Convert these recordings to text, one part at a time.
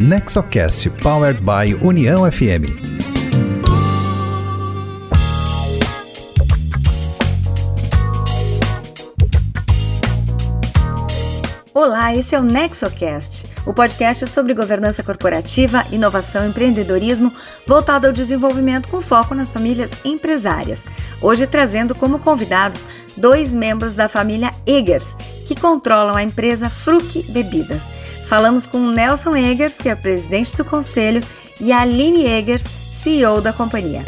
Nexocast Powered by União FM. Olá, esse é o NexoCast, o podcast sobre governança corporativa, inovação e empreendedorismo voltado ao desenvolvimento com foco nas famílias empresárias. Hoje trazendo como convidados dois membros da família Eggers, que controlam a empresa Fruc Bebidas. Falamos com Nelson Eggers, que é presidente do conselho, e Aline Eggers, CEO da companhia.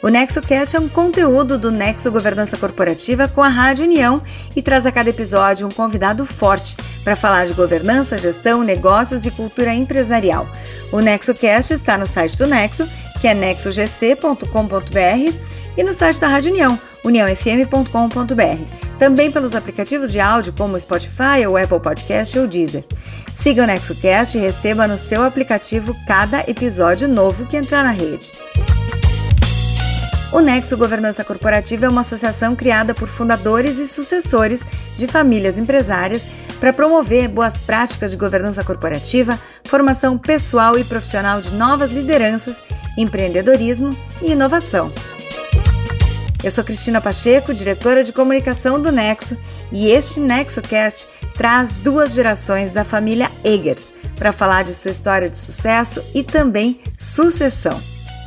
O NexoCast é um conteúdo do Nexo Governança Corporativa com a Rádio União e traz a cada episódio um convidado forte para falar de governança, gestão, negócios e cultura empresarial. O NexoCast está no site do Nexo, que é nexogc.com.br, e no site da Rádio União, uniãofm.com.br. Também pelos aplicativos de áudio como Spotify, o Apple Podcast ou Deezer. Siga o NexoCast e receba no seu aplicativo cada episódio novo que entrar na rede. O Nexo Governança Corporativa é uma associação criada por fundadores e sucessores de famílias empresárias para promover boas práticas de governança corporativa, formação pessoal e profissional de novas lideranças, empreendedorismo e inovação. Eu sou Cristina Pacheco, diretora de comunicação do Nexo, e este NexoCast traz duas gerações da família Eggers para falar de sua história de sucesso e também sucessão.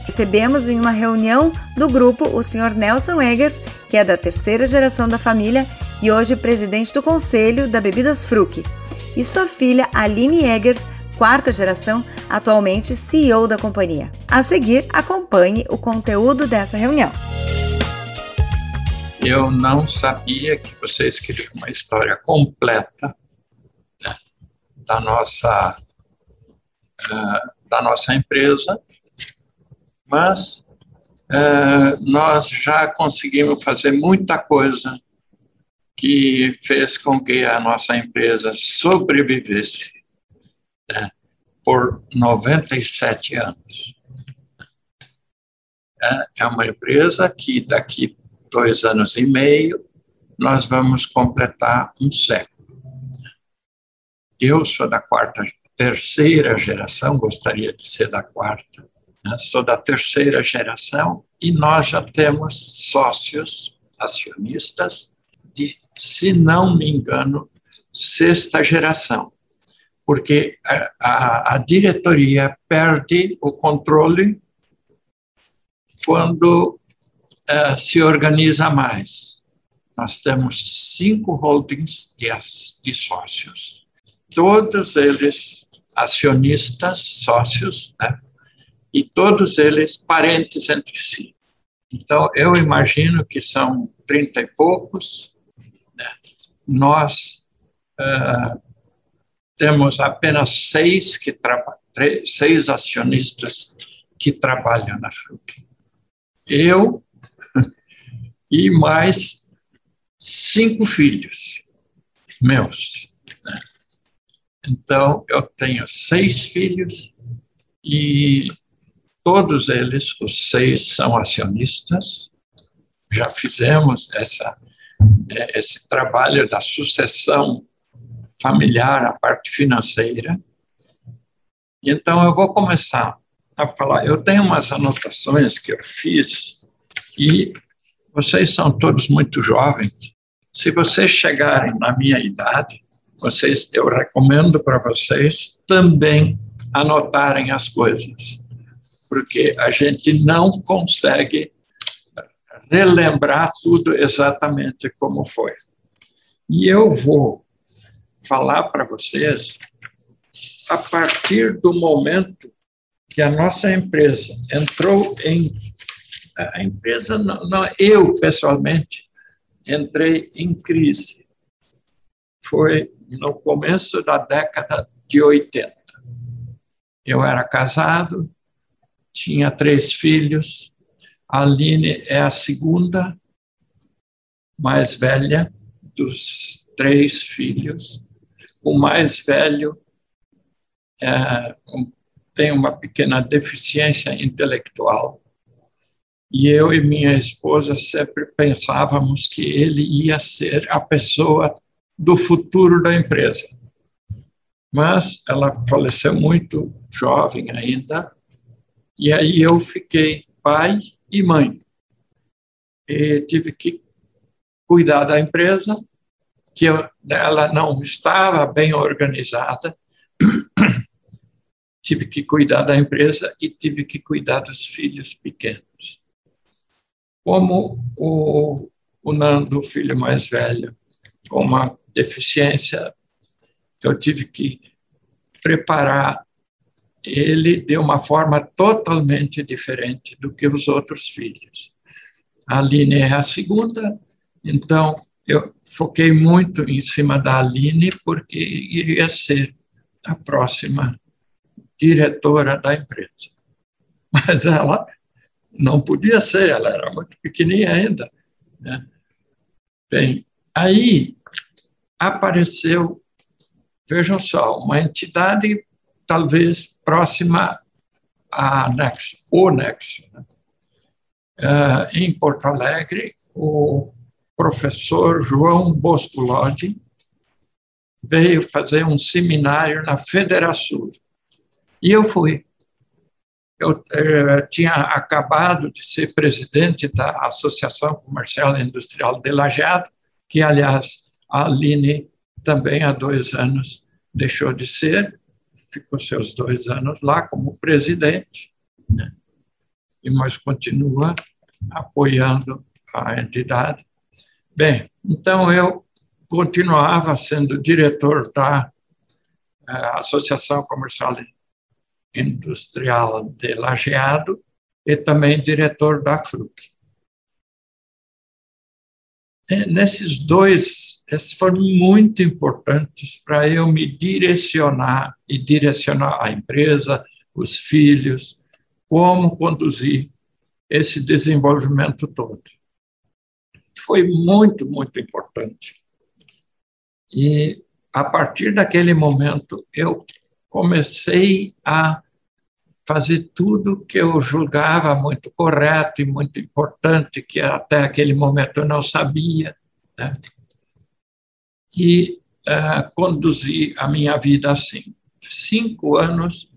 Recebemos em uma reunião do grupo o Sr. Nelson Eggers, que é da terceira geração da família e hoje presidente do conselho da Bebidas Fruc, e sua filha Aline Eggers, quarta geração, atualmente CEO da companhia. A seguir, acompanhe o conteúdo dessa reunião. Eu não sabia que vocês queriam uma história completa né, da nossa uh, da nossa empresa mas é, nós já conseguimos fazer muita coisa que fez com que a nossa empresa sobrevivesse né, por 97 anos. É, é uma empresa que daqui dois anos e meio nós vamos completar um século. Eu sou da quarta, terceira geração, gostaria de ser da quarta, né? sou da terceira geração e nós já temos sócios acionistas de, se não me engano, sexta geração, porque a, a, a diretoria perde o controle quando uh, se organiza mais. Nós temos cinco holdings de, de sócios, todos eles acionistas, sócios, né? e todos eles parentes entre si. Então, eu imagino que são trinta e poucos. Né? Nós uh, temos apenas seis que seis acionistas que trabalham na FRUC. Eu e mais cinco filhos meus. Né? Então, eu tenho seis filhos e Todos eles, os seis, são acionistas. Já fizemos essa, é, esse trabalho da sucessão familiar, a parte financeira. Então, eu vou começar a falar. Eu tenho umas anotações que eu fiz e vocês são todos muito jovens. Se vocês chegarem na minha idade, vocês, eu recomendo para vocês também anotarem as coisas porque a gente não consegue relembrar tudo exatamente como foi. E eu vou falar para vocês a partir do momento que a nossa empresa entrou em a empresa não, não eu pessoalmente entrei em crise. Foi no começo da década de 80. Eu era casado, tinha três filhos. A Aline é a segunda mais velha dos três filhos. O mais velho é, tem uma pequena deficiência intelectual. E eu e minha esposa sempre pensávamos que ele ia ser a pessoa do futuro da empresa. mas ela faleceu muito jovem ainda, e aí eu fiquei pai e mãe. E tive que cuidar da empresa, que eu, ela não estava bem organizada, tive que cuidar da empresa e tive que cuidar dos filhos pequenos. Como o, o Nando, o filho mais velho, com uma deficiência, eu tive que preparar ele de uma forma totalmente diferente do que os outros filhos. A Aline é a segunda, então eu foquei muito em cima da Aline, porque iria ser a próxima diretora da empresa. Mas ela não podia ser, ela era muito pequenininha ainda. Né? Bem, aí apareceu, vejam só, uma entidade talvez próxima à Nexo, o Nexo. Né? Uh, em Porto Alegre, o professor João Bosco Lodi veio fazer um seminário na Federação e eu fui. Eu eh, tinha acabado de ser presidente da Associação Comercial e Industrial de Lajeado, que, aliás, a Aline também há dois anos deixou de ser, ficou seus dois anos lá como presidente, né? e mas continua apoiando a entidade. Bem, então eu continuava sendo diretor da eh, Associação Comercial Industrial de Lajeado e também diretor da FRUC. Nesses dois, esses foram muito importantes para eu me direcionar e direcionar a empresa, os filhos, como conduzir esse desenvolvimento todo. Foi muito, muito importante. E a partir daquele momento eu comecei a fazer tudo que eu julgava muito correto e muito importante, que até aquele momento eu não sabia, né? e uh, conduzi a minha vida assim. Cinco anos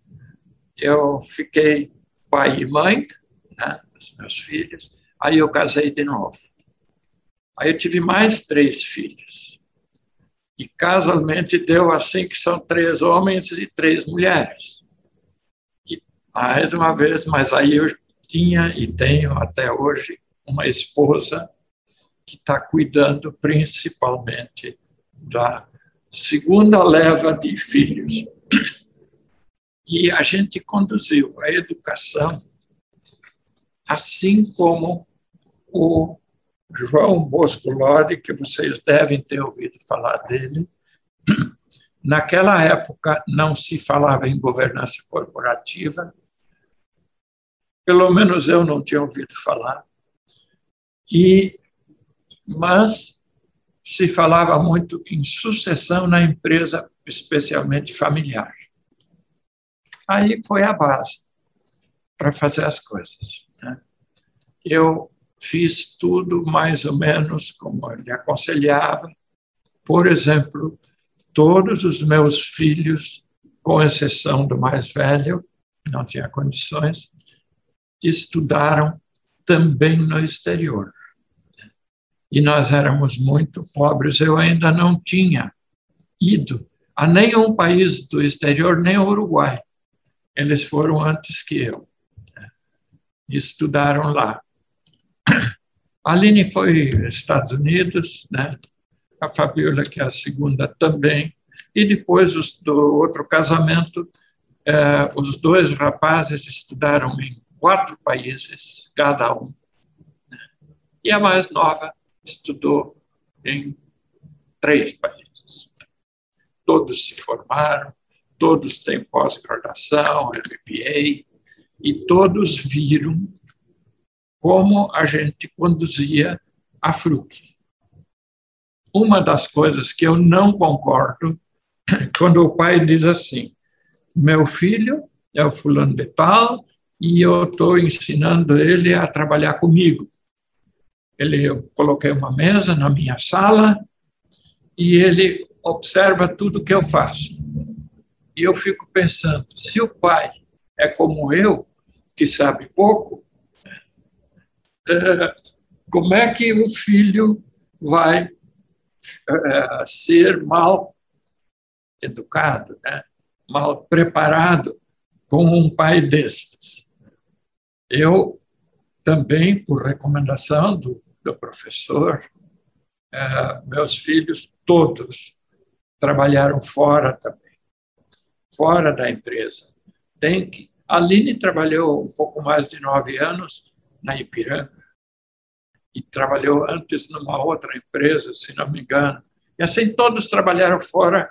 eu fiquei pai e mãe né, dos meus filhos, aí eu casei de novo. Aí eu tive mais três filhos. E casualmente deu assim que são três homens e três mulheres mais uma vez, mas aí eu tinha e tenho até hoje uma esposa que está cuidando principalmente da segunda leva de filhos. E a gente conduziu a educação assim como o João Bosco Lodi, que vocês devem ter ouvido falar dele. Naquela época não se falava em governança corporativa, pelo menos eu não tinha ouvido falar. E mas se falava muito em sucessão na empresa, especialmente familiar. Aí foi a base para fazer as coisas. Né? Eu fiz tudo mais ou menos como ele aconselhava. Por exemplo, todos os meus filhos, com exceção do mais velho, não tinha condições, estudaram também no exterior. E nós éramos muito pobres, eu ainda não tinha ido a nenhum país do exterior, nem o Uruguai. Eles foram antes que eu. Estudaram lá. A Aline foi Estados Unidos, né? a Fabiola, que é a segunda, também. E depois os, do outro casamento, eh, os dois rapazes estudaram em quatro países, cada um. Né? E a mais nova estudou em três países. Todos se formaram, todos têm pós-graduação, MBA, e todos viram como a gente conduzia a FRUC. Uma das coisas que eu não concordo quando o pai diz assim: meu filho é o fulano de tal, e eu estou ensinando ele a trabalhar comigo. Ele, eu coloquei uma mesa na minha sala e ele observa tudo que eu faço. E eu fico pensando, se o pai é como eu, que sabe pouco, é, como é que o filho vai é, ser mal educado, né? mal preparado com um pai destes? Eu também, por recomendação do, do professor, é, meus filhos todos trabalharam fora também, fora da empresa. Tem que. A Aline trabalhou um pouco mais de nove anos na Ipiranga e trabalhou antes numa outra empresa, se não me engano. E assim todos trabalharam fora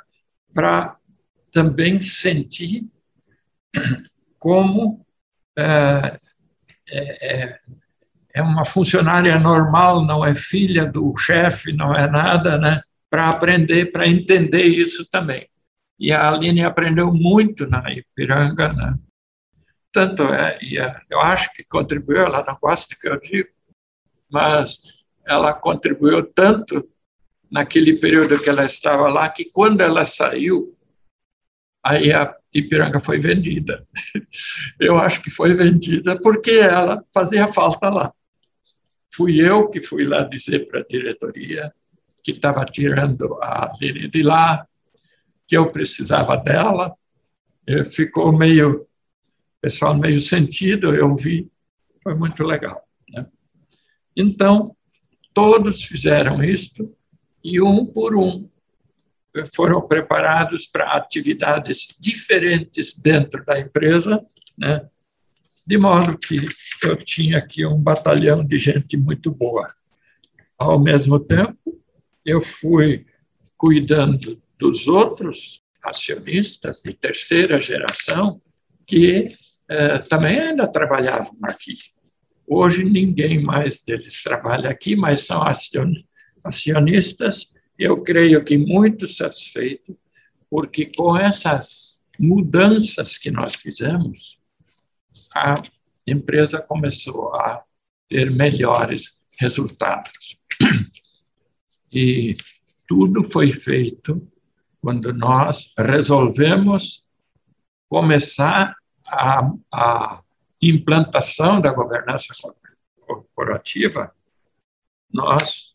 para também sentir como é, é, é uma funcionária normal, não é filha do chefe, não é nada, né? Para aprender, para entender isso também. E a Aline aprendeu muito na Ipiranga, né? Tanto é, é, eu acho que contribuiu, ela não gosta que eu digo, mas ela contribuiu tanto naquele período que ela estava lá, que quando ela saiu, aí a Ipiranga foi vendida. Eu acho que foi vendida porque ela fazia falta lá. Fui eu que fui lá dizer para a diretoria que estava tirando a Aline de lá, que eu precisava dela. Ficou meio, pessoal meio sentido, eu vi, foi muito legal. Né? Então, todos fizeram isto e um por um foram preparados para atividades diferentes dentro da empresa, né? de modo que eu tinha aqui um batalhão de gente muito boa. Ao mesmo tempo, eu fui cuidando dos outros acionistas de terceira geração que eh, também ainda trabalhavam aqui. Hoje ninguém mais deles trabalha aqui, mas são acionistas. Eu creio que muito satisfeito, porque com essas mudanças que nós fizemos, a empresa começou a ter melhores resultados. E tudo foi feito quando nós resolvemos começar a, a implantação da governança corporativa, nós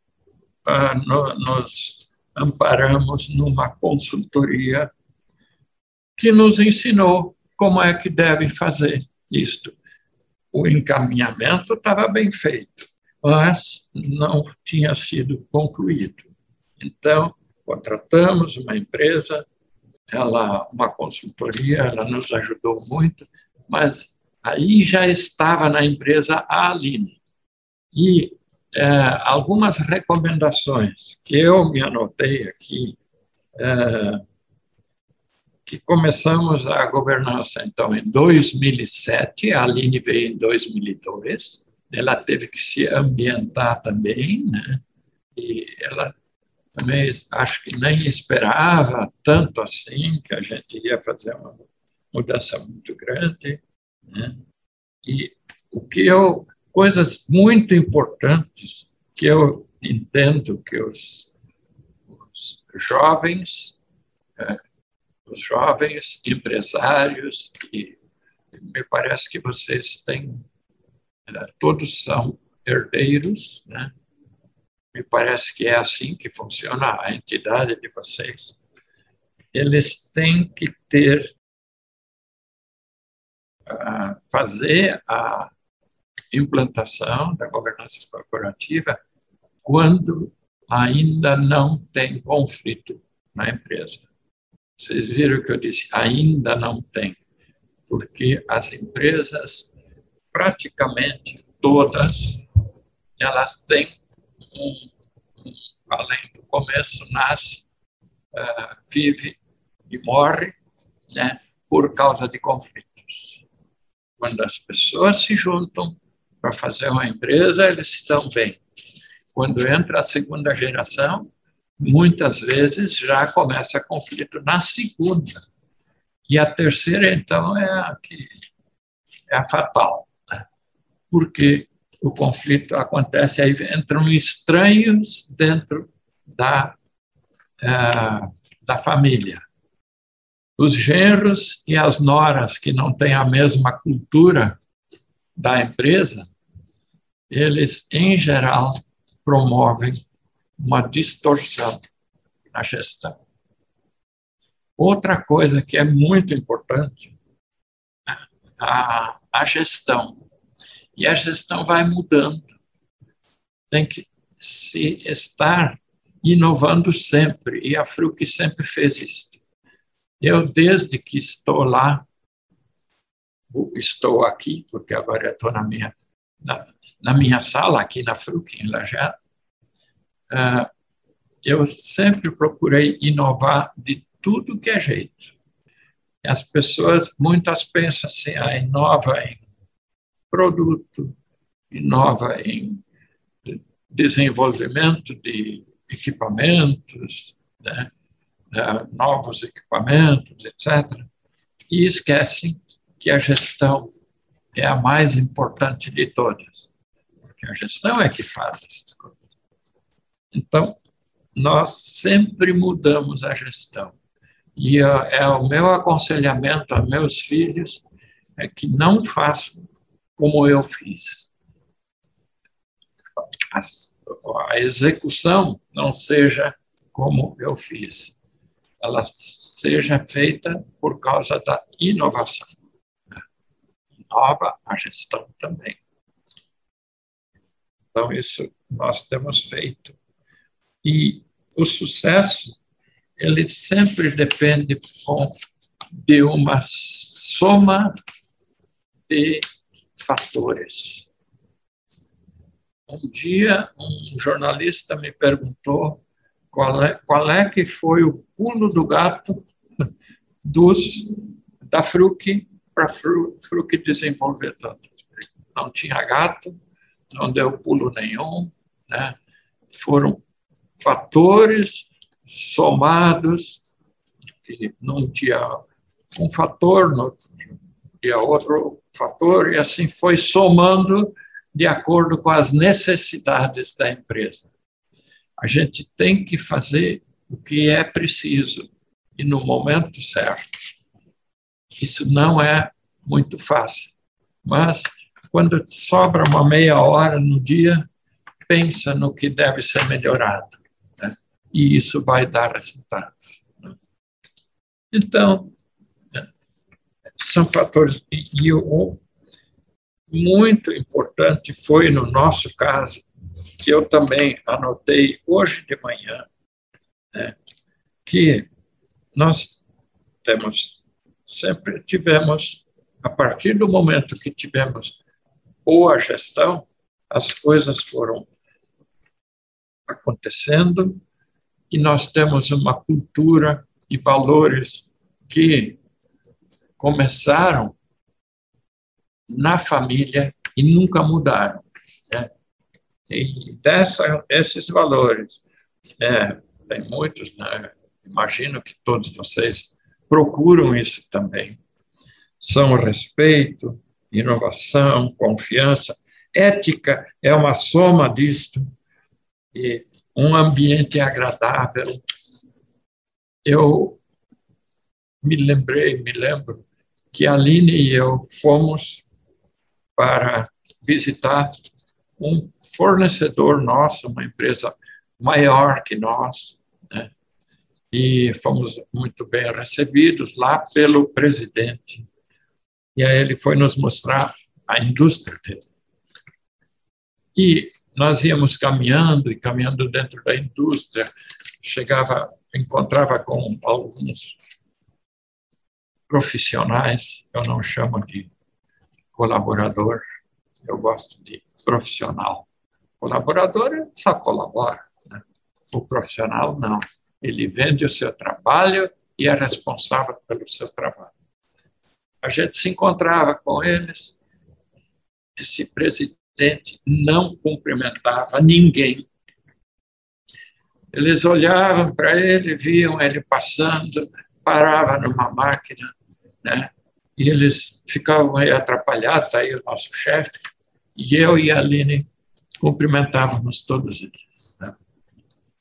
ah, no, nos amparamos numa consultoria que nos ensinou como é que deve fazer isto. O encaminhamento estava bem feito, mas não tinha sido concluído. Então, contratamos uma empresa, ela, uma consultoria, ela nos ajudou muito, mas aí já estava na empresa a Aline. E é, algumas recomendações que eu me anotei aqui é, que começamos a governança, então, em 2007, a Aline veio em 2002, ela teve que se ambientar também, né? E ela também acho que nem esperava tanto assim que a gente ia fazer uma mudança muito grande, né? E o que eu coisas muito importantes que eu entendo que os, os jovens é, os jovens empresários, e me parece que vocês têm, eh, todos são herdeiros, né? me parece que é assim que funciona a entidade de vocês. Eles têm que ter, uh, fazer a implantação da governança corporativa quando ainda não tem conflito na empresa. Vocês viram que eu disse ainda não tem, porque as empresas, praticamente todas, elas têm um, um além do começo, nasce, uh, vive e morre né, por causa de conflitos. Quando as pessoas se juntam para fazer uma empresa, eles estão bem. Quando entra a segunda geração, muitas vezes já começa conflito na segunda. E a terceira, então, é a que é a fatal, né? porque o conflito acontece, aí entram estranhos dentro da, uh, da família. os genros e as noras que não têm a mesma cultura da empresa, eles, em geral, promovem uma distorção na gestão. Outra coisa que é muito importante, a, a gestão. E a gestão vai mudando. Tem que se estar inovando sempre, e a Fruc sempre fez isso. Eu, desde que estou lá, estou aqui, porque agora estou na minha, na, na minha sala, aqui na Fruc, em Lajado, uh, eu sempre procurei inovar de tudo que é jeito. As pessoas, muitas pensam assim, ah, inova em produto, inova em desenvolvimento de equipamentos, né? Né, novos equipamentos, etc. E esquecem que a gestão é a mais importante de todas, porque a gestão é que faz essas coisas. Então, nós sempre mudamos a gestão. E é o meu aconselhamento a meus filhos é que não façam como eu fiz. A, a execução não seja como eu fiz ela seja feita por causa da inovação. Inova a gestão também. Então, isso nós temos feito. E o sucesso, ele sempre depende de uma soma de fatores. Um dia, um jornalista me perguntou qual é, qual é que foi o pulo do gato dos, da Fruc para a Fruc desenvolver tanto. Não tinha gato, não deu pulo nenhum, né? foram fatores somados, que num dia um fator, no dia outro fator, e assim foi somando de acordo com as necessidades da empresa. A gente tem que fazer o que é preciso e no momento certo. Isso não é muito fácil, mas quando sobra uma meia hora no dia, pensa no que deve ser melhorado, né? e isso vai dar resultados. Né? Então, são fatores. E o muito importante foi, no nosso caso, que eu também anotei hoje de manhã, né, que nós temos, sempre tivemos, a partir do momento que tivemos boa gestão, as coisas foram acontecendo e nós temos uma cultura e valores que começaram na família e nunca mudaram. Né? E dessa, esses valores, é, tem muitos, né? imagino que todos vocês procuram isso também. São respeito, inovação, confiança. Ética é uma soma disto. E um ambiente agradável. Eu me lembrei, me lembro, que a Aline e eu fomos para visitar um fornecedor nosso, uma empresa maior que nós? E fomos muito bem recebidos lá pelo presidente. E aí ele foi nos mostrar a indústria dele. E nós íamos caminhando e caminhando dentro da indústria, chegava, encontrava com alguns profissionais, eu não chamo de colaborador, eu gosto de profissional. Colaborador só colabora, né? o profissional não. Ele vende o seu trabalho e é responsável pelo seu trabalho. A gente se encontrava com eles, esse presidente não cumprimentava ninguém. Eles olhavam para ele, viam ele passando, parava numa máquina, né? E eles ficavam aí atrapalhados, aí o nosso chefe, e eu e a Aline cumprimentávamos todos eles. Né?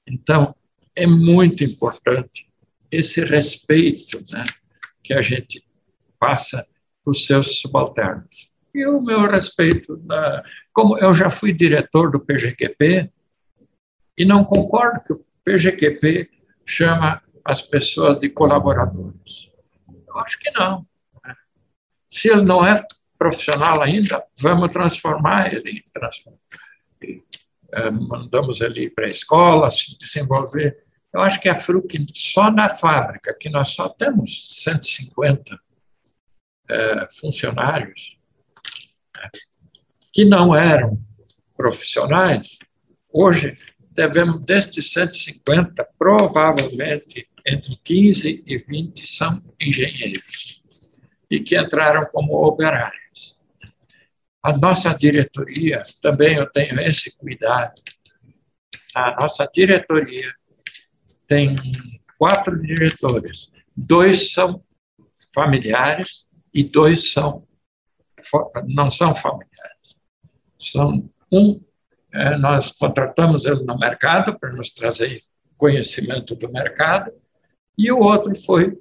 Então, é muito importante esse respeito né, que a gente passa para os seus subalternos. E o meu respeito, como eu já fui diretor do PGQP, e não concordo que o PGQP chama as pessoas de colaboradores. Eu acho que não. Né? Se ele não é profissional ainda, vamos transformar ele transformar. E, é, mandamos ele para a escola, se desenvolver. Eu acho que a Fruc, só na fábrica, que nós só temos 150 é, funcionários, né, que não eram profissionais, hoje devemos, destes 150, provavelmente entre 15 e 20 são engenheiros e que entraram como operários. A nossa diretoria, também eu tenho esse cuidado, a nossa diretoria tem quatro diretores, dois são familiares e dois são não são familiares. São um é, nós contratamos ele no mercado para nos trazer conhecimento do mercado e o outro foi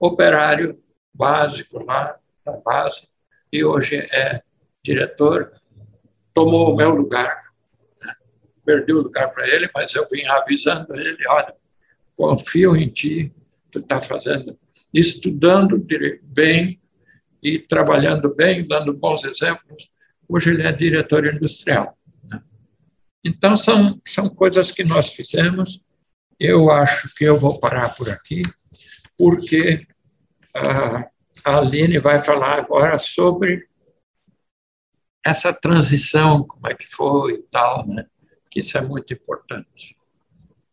operário básico lá da base e hoje é diretor, tomou o meu lugar. Né? Perdi o lugar para ele, mas eu vim avisando ele, olha, confio em ti, tu está fazendo, estudando bem e trabalhando bem, dando bons exemplos. Hoje ele é diretor industrial. Né? Então, são, são coisas que nós fizemos eu acho que eu vou parar por aqui, porque a Aline vai falar agora sobre essa transição, como é que foi e tal, né? que isso é muito importante.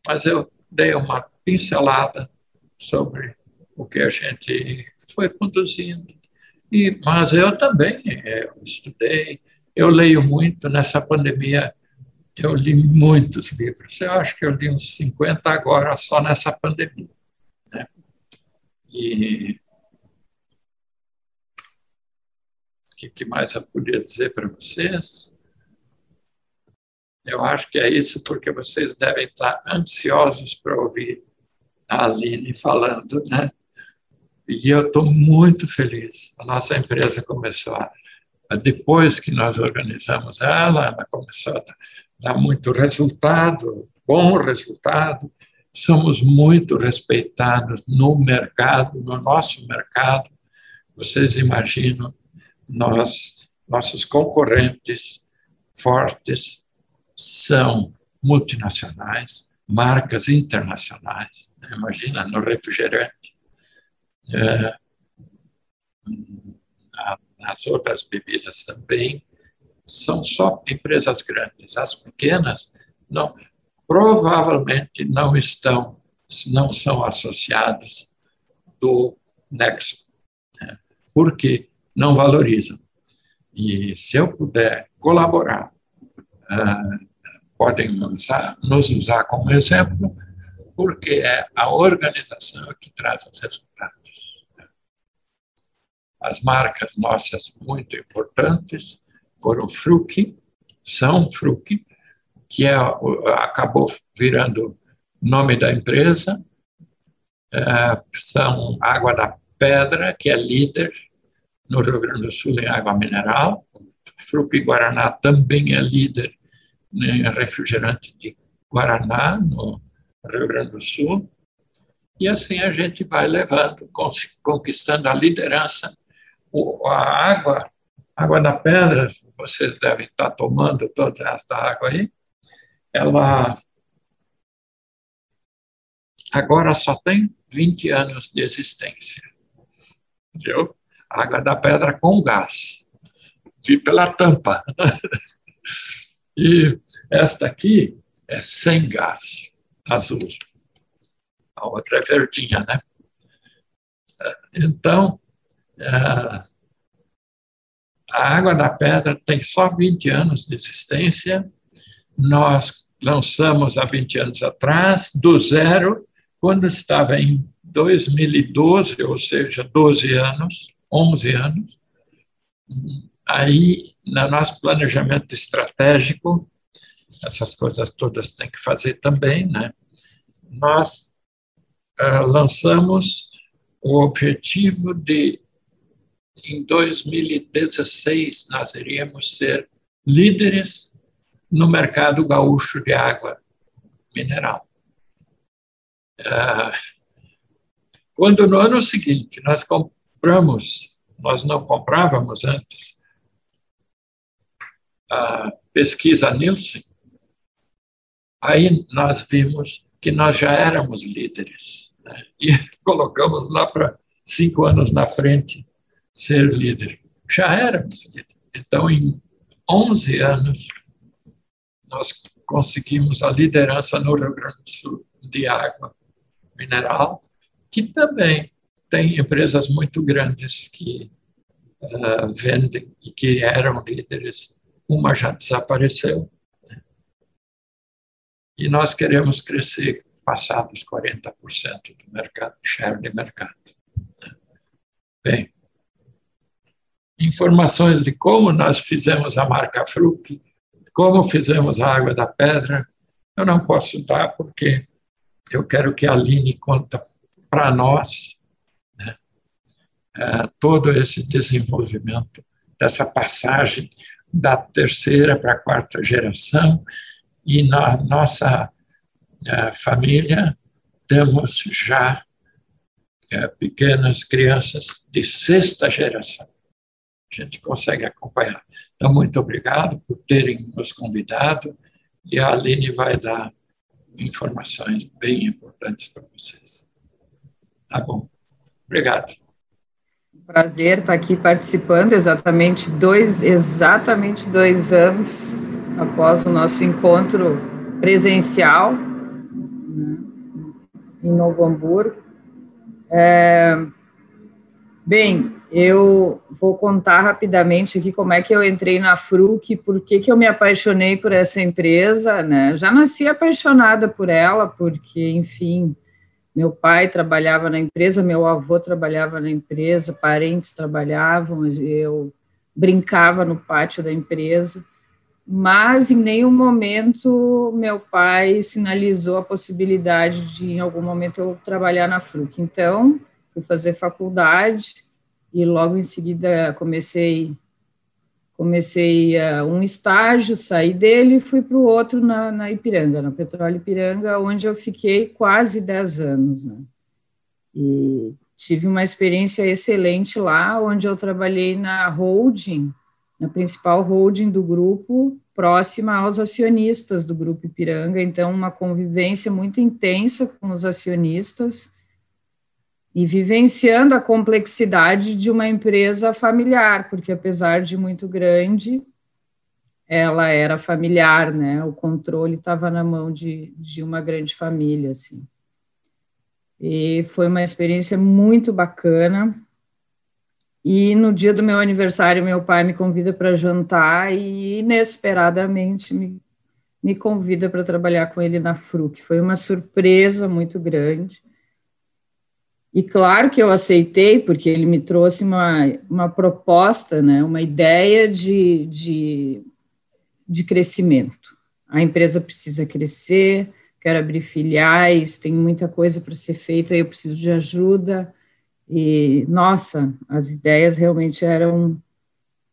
Mas eu dei uma pincelada sobre o que a gente foi conduzindo. E, mas eu também eu estudei, eu leio muito nessa pandemia eu li muitos livros. Eu acho que eu li uns 50 agora só nessa pandemia. Né? E o que, que mais eu podia dizer para vocês? Eu acho que é isso, porque vocês devem estar ansiosos para ouvir a Aline falando, né? E eu estou muito feliz. A nossa empresa começou a depois que nós organizamos ela, ela começou a dar muito resultado, bom resultado. Somos muito respeitados no mercado, no nosso mercado. Vocês imaginam, nós, nossos concorrentes fortes são multinacionais, marcas internacionais. Imagina, no refrigerante. É, nas outras bebidas também, são só empresas grandes. As pequenas não, provavelmente não estão, não são associadas do Nexo, né? porque não valorizam. E se eu puder colaborar, uh, podem usar, nos usar como exemplo, porque é a organização que traz os resultados. As marcas nossas muito importantes foram Fruc, são Fruc, que é, acabou virando nome da empresa, é, são Água da Pedra, que é líder no Rio Grande do Sul em água mineral, Fruc Guaraná também é líder em refrigerante de Guaraná, no Rio Grande do Sul, e assim a gente vai levando, conquistando a liderança a água, água da pedra, vocês devem estar tomando toda essa água aí, ela agora só tem 20 anos de existência. Entendeu? Água da pedra com gás. Vi pela tampa. e esta aqui é sem gás, azul. A outra é verdinha, né? Então, é, a Água da Pedra tem só 20 anos de existência. Nós lançamos há 20 anos atrás, do zero, quando estava em 2012, ou seja, 12 anos, 11 anos. Aí, no nosso planejamento estratégico, essas coisas todas tem que fazer também, né? Nós uh, lançamos o objetivo de, em 2016, nós iríamos ser líderes no mercado gaúcho de água mineral. Ah, quando no ano seguinte nós compramos, nós não comprávamos antes, a pesquisa Nielsen, aí nós vimos que nós já éramos líderes. Né? E colocamos lá para cinco anos na frente ser líder. Já éramos líderes. Então, em 11 anos, nós conseguimos a liderança no Rio Grande do Sul de água mineral, que também tem empresas muito grandes que uh, vendem e que eram líderes. Uma já desapareceu. Né? E nós queremos crescer, passar dos 40% do mercado, share de mercado. Né? Bem, informações de como nós fizemos a marca Fruc, como fizemos a água da pedra, eu não posso dar porque eu quero que a Aline conta para nós né, é, todo esse desenvolvimento dessa passagem da terceira para a quarta geração e na nossa é, família temos já é, pequenas crianças de sexta geração. A gente consegue acompanhar. Então, muito obrigado por terem nos convidado e a Aline vai dar informações bem importantes para vocês. Tá bom. Obrigado. Prazer estar aqui participando, exatamente dois, exatamente dois anos após o nosso encontro presencial né, em Novo Hamburgo. É, bem, eu vou contar rapidamente aqui como é que eu entrei na Fruc, por que, que eu me apaixonei por essa empresa, né? Já nasci apaixonada por ela, porque, enfim, meu pai trabalhava na empresa, meu avô trabalhava na empresa, parentes trabalhavam, eu brincava no pátio da empresa, mas em nenhum momento meu pai sinalizou a possibilidade de, em algum momento, eu trabalhar na Fruc. Então, fui fazer faculdade e logo em seguida comecei comecei uh, um estágio, saí dele e fui para o outro na, na, Ipiranga, na Petróleo Ipiranga, onde eu fiquei quase 10 anos. Né? E tive uma experiência excelente lá, onde eu trabalhei na holding, na principal holding do grupo, próxima aos acionistas do Grupo Ipiranga, então uma convivência muito intensa com os acionistas, e vivenciando a complexidade de uma empresa familiar, porque apesar de muito grande, ela era familiar, né? O controle estava na mão de, de uma grande família, assim. E foi uma experiência muito bacana. E no dia do meu aniversário, meu pai me convida para jantar e inesperadamente me, me convida para trabalhar com ele na FRUC. Foi uma surpresa muito grande. E claro que eu aceitei, porque ele me trouxe uma, uma proposta, né, uma ideia de, de, de crescimento. A empresa precisa crescer, quero abrir filiais, tem muita coisa para ser feita, eu preciso de ajuda. E, nossa, as ideias realmente eram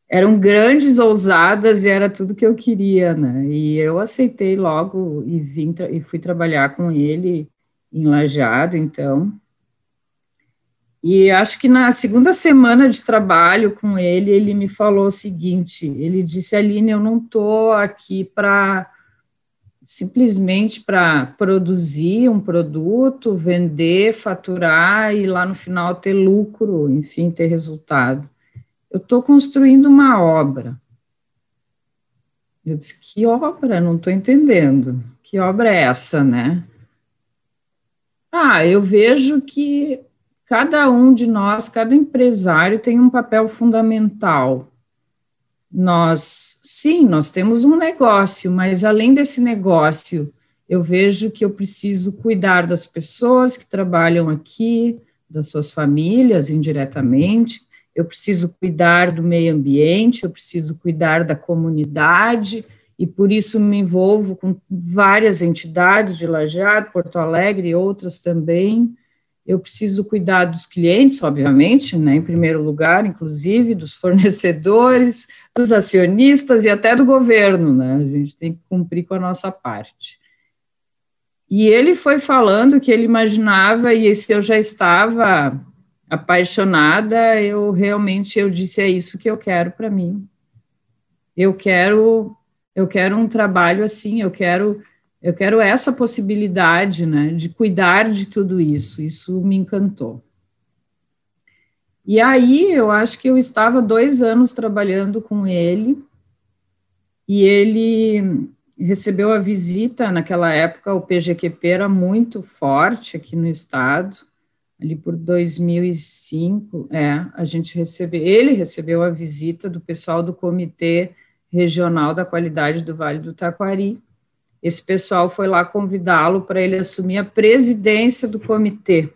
eram grandes, ousadas e era tudo que eu queria, né? E eu aceitei logo e vim e fui trabalhar com ele em Lajeado, então e acho que na segunda semana de trabalho com ele, ele me falou o seguinte: ele disse, Aline, eu não estou aqui para simplesmente para produzir um produto, vender, faturar e lá no final ter lucro, enfim, ter resultado. Eu estou construindo uma obra. Eu disse, que obra? Não estou entendendo. Que obra é essa, né? Ah, eu vejo que cada um de nós, cada empresário tem um papel fundamental. Nós, sim, nós temos um negócio, mas além desse negócio, eu vejo que eu preciso cuidar das pessoas que trabalham aqui, das suas famílias indiretamente, eu preciso cuidar do meio ambiente, eu preciso cuidar da comunidade, e por isso me envolvo com várias entidades de Lajeado, Porto Alegre e outras também, eu preciso cuidar dos clientes, obviamente, né, em primeiro lugar, inclusive, dos fornecedores, dos acionistas e até do governo, né, a gente tem que cumprir com a nossa parte. E ele foi falando que ele imaginava, e se eu já estava apaixonada, eu realmente, eu disse, é isso que eu quero para mim. Eu quero, eu quero um trabalho assim, eu quero eu quero essa possibilidade, né, de cuidar de tudo isso. Isso me encantou. E aí, eu acho que eu estava dois anos trabalhando com ele, e ele recebeu a visita, naquela época o PGQP era muito forte aqui no estado, ali por 2005, é, a gente recebeu, ele recebeu a visita do pessoal do Comitê Regional da Qualidade do Vale do Taquari, esse pessoal foi lá convidá-lo para ele assumir a presidência do comitê.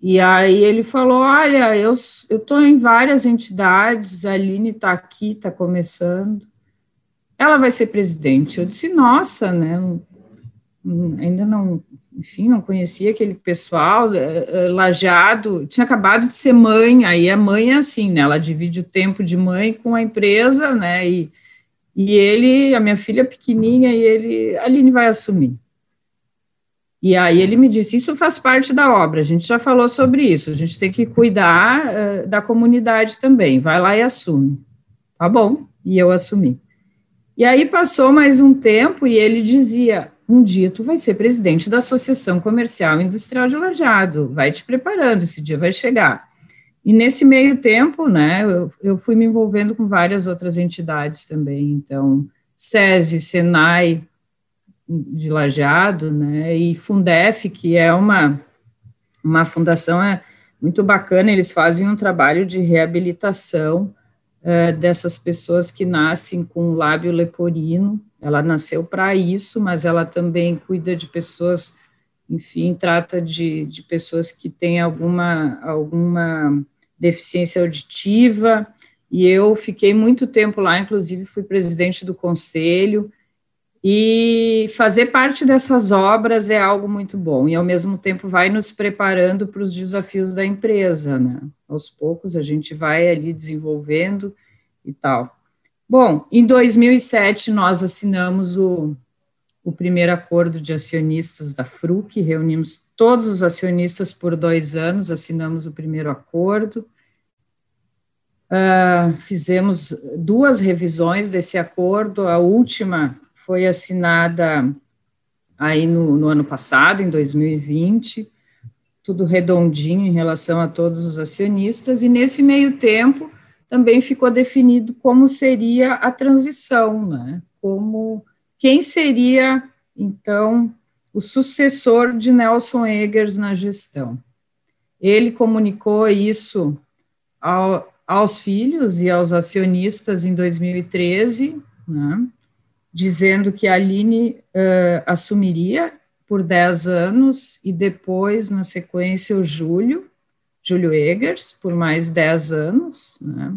E aí ele falou: Olha, eu estou em várias entidades, a Aline está aqui, está começando. Ela vai ser presidente. Eu disse: Nossa, né? Ainda não, enfim, não conhecia aquele pessoal. É, é, Lajado, tinha acabado de ser mãe, aí a mãe é assim, né? Ela divide o tempo de mãe com a empresa, né? E e ele, a minha filha pequenininha, e ele, a Aline vai assumir. E aí ele me disse, isso faz parte da obra, a gente já falou sobre isso, a gente tem que cuidar uh, da comunidade também, vai lá e assume. Tá bom, e eu assumi. E aí passou mais um tempo e ele dizia, um dia tu vai ser presidente da Associação Comercial e Industrial de Lajado, vai te preparando, esse dia vai chegar. E nesse meio tempo, né, eu, eu fui me envolvendo com várias outras entidades também, então, SESI, SENAI, de Lajeado, né, e Fundef, que é uma, uma fundação é, muito bacana, eles fazem um trabalho de reabilitação é, dessas pessoas que nascem com lábio leporino, ela nasceu para isso, mas ela também cuida de pessoas, enfim, trata de, de pessoas que têm alguma, alguma deficiência auditiva, e eu fiquei muito tempo lá, inclusive fui presidente do conselho, e fazer parte dessas obras é algo muito bom, e ao mesmo tempo vai nos preparando para os desafios da empresa, né? Aos poucos a gente vai ali desenvolvendo e tal. Bom, em 2007 nós assinamos o, o primeiro acordo de acionistas da FRUC, reunimos todos os acionistas por dois anos, assinamos o primeiro acordo, uh, fizemos duas revisões desse acordo, a última foi assinada aí no, no ano passado, em 2020, tudo redondinho em relação a todos os acionistas, e nesse meio tempo também ficou definido como seria a transição, né? Como quem seria então o sucessor de Nelson Eggers na gestão. Ele comunicou isso ao, aos filhos e aos acionistas em 2013, né, dizendo que a Aline uh, assumiria por 10 anos e depois, na sequência, o Júlio, Júlio Eggers, por mais 10 anos, né,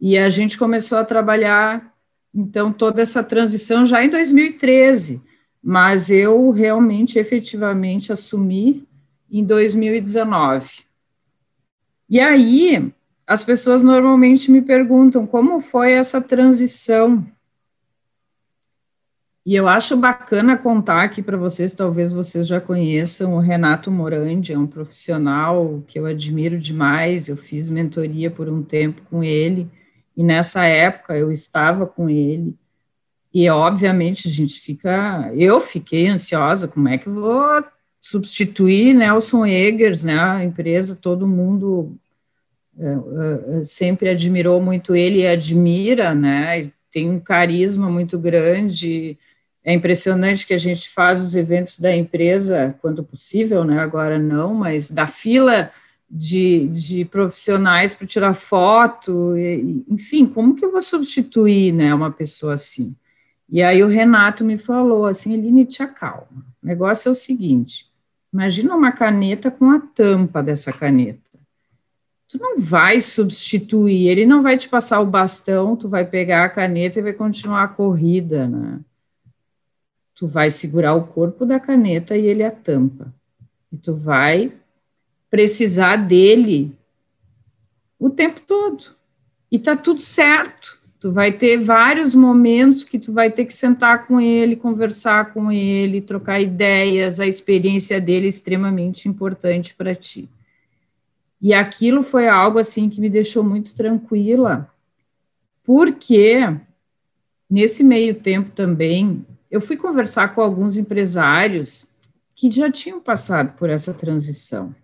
e a gente começou a trabalhar, então, toda essa transição já em 2013, mas eu realmente, efetivamente, assumi em 2019. E aí, as pessoas normalmente me perguntam como foi essa transição. E eu acho bacana contar aqui para vocês, talvez vocês já conheçam o Renato Morandi, é um profissional que eu admiro demais. Eu fiz mentoria por um tempo com ele, e nessa época eu estava com ele. E, obviamente, a gente fica. Eu fiquei ansiosa, como é que vou substituir Nelson Eggers, né? A empresa, todo mundo uh, uh, sempre admirou muito ele e admira, né? Ele tem um carisma muito grande. É impressionante que a gente faz os eventos da empresa quando possível, né? Agora não, mas da fila de, de profissionais para tirar foto, e, enfim, como que eu vou substituir, né, uma pessoa assim? E aí o Renato me falou assim, Eline, te acalma. O negócio é o seguinte: imagina uma caneta com a tampa dessa caneta. Tu não vai substituir, ele não vai te passar o bastão, tu vai pegar a caneta e vai continuar a corrida, né? Tu vai segurar o corpo da caneta e ele a tampa. e tu vai precisar dele o tempo todo. E tá tudo certo. Tu vai ter vários momentos que tu vai ter que sentar com ele, conversar com ele, trocar ideias, a experiência dele é extremamente importante para ti. E aquilo foi algo assim que me deixou muito tranquila, porque nesse meio tempo também eu fui conversar com alguns empresários que já tinham passado por essa transição.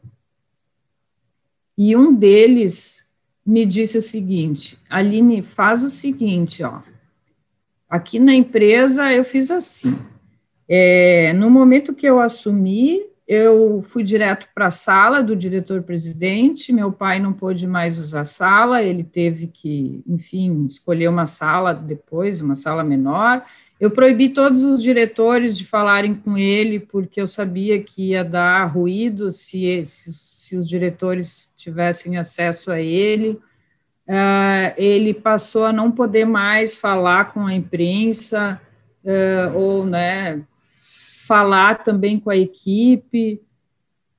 E um deles me disse o seguinte: Aline, faz o seguinte, ó. Aqui na empresa eu fiz assim. É, no momento que eu assumi, eu fui direto para a sala do diretor-presidente. Meu pai não pôde mais usar a sala, ele teve que, enfim, escolher uma sala depois, uma sala menor. Eu proibi todos os diretores de falarem com ele, porque eu sabia que ia dar ruído se, se, se os diretores tivessem acesso a ele. Uh, ele passou a não poder mais falar com a imprensa, uh, ou, né, falar também com a equipe.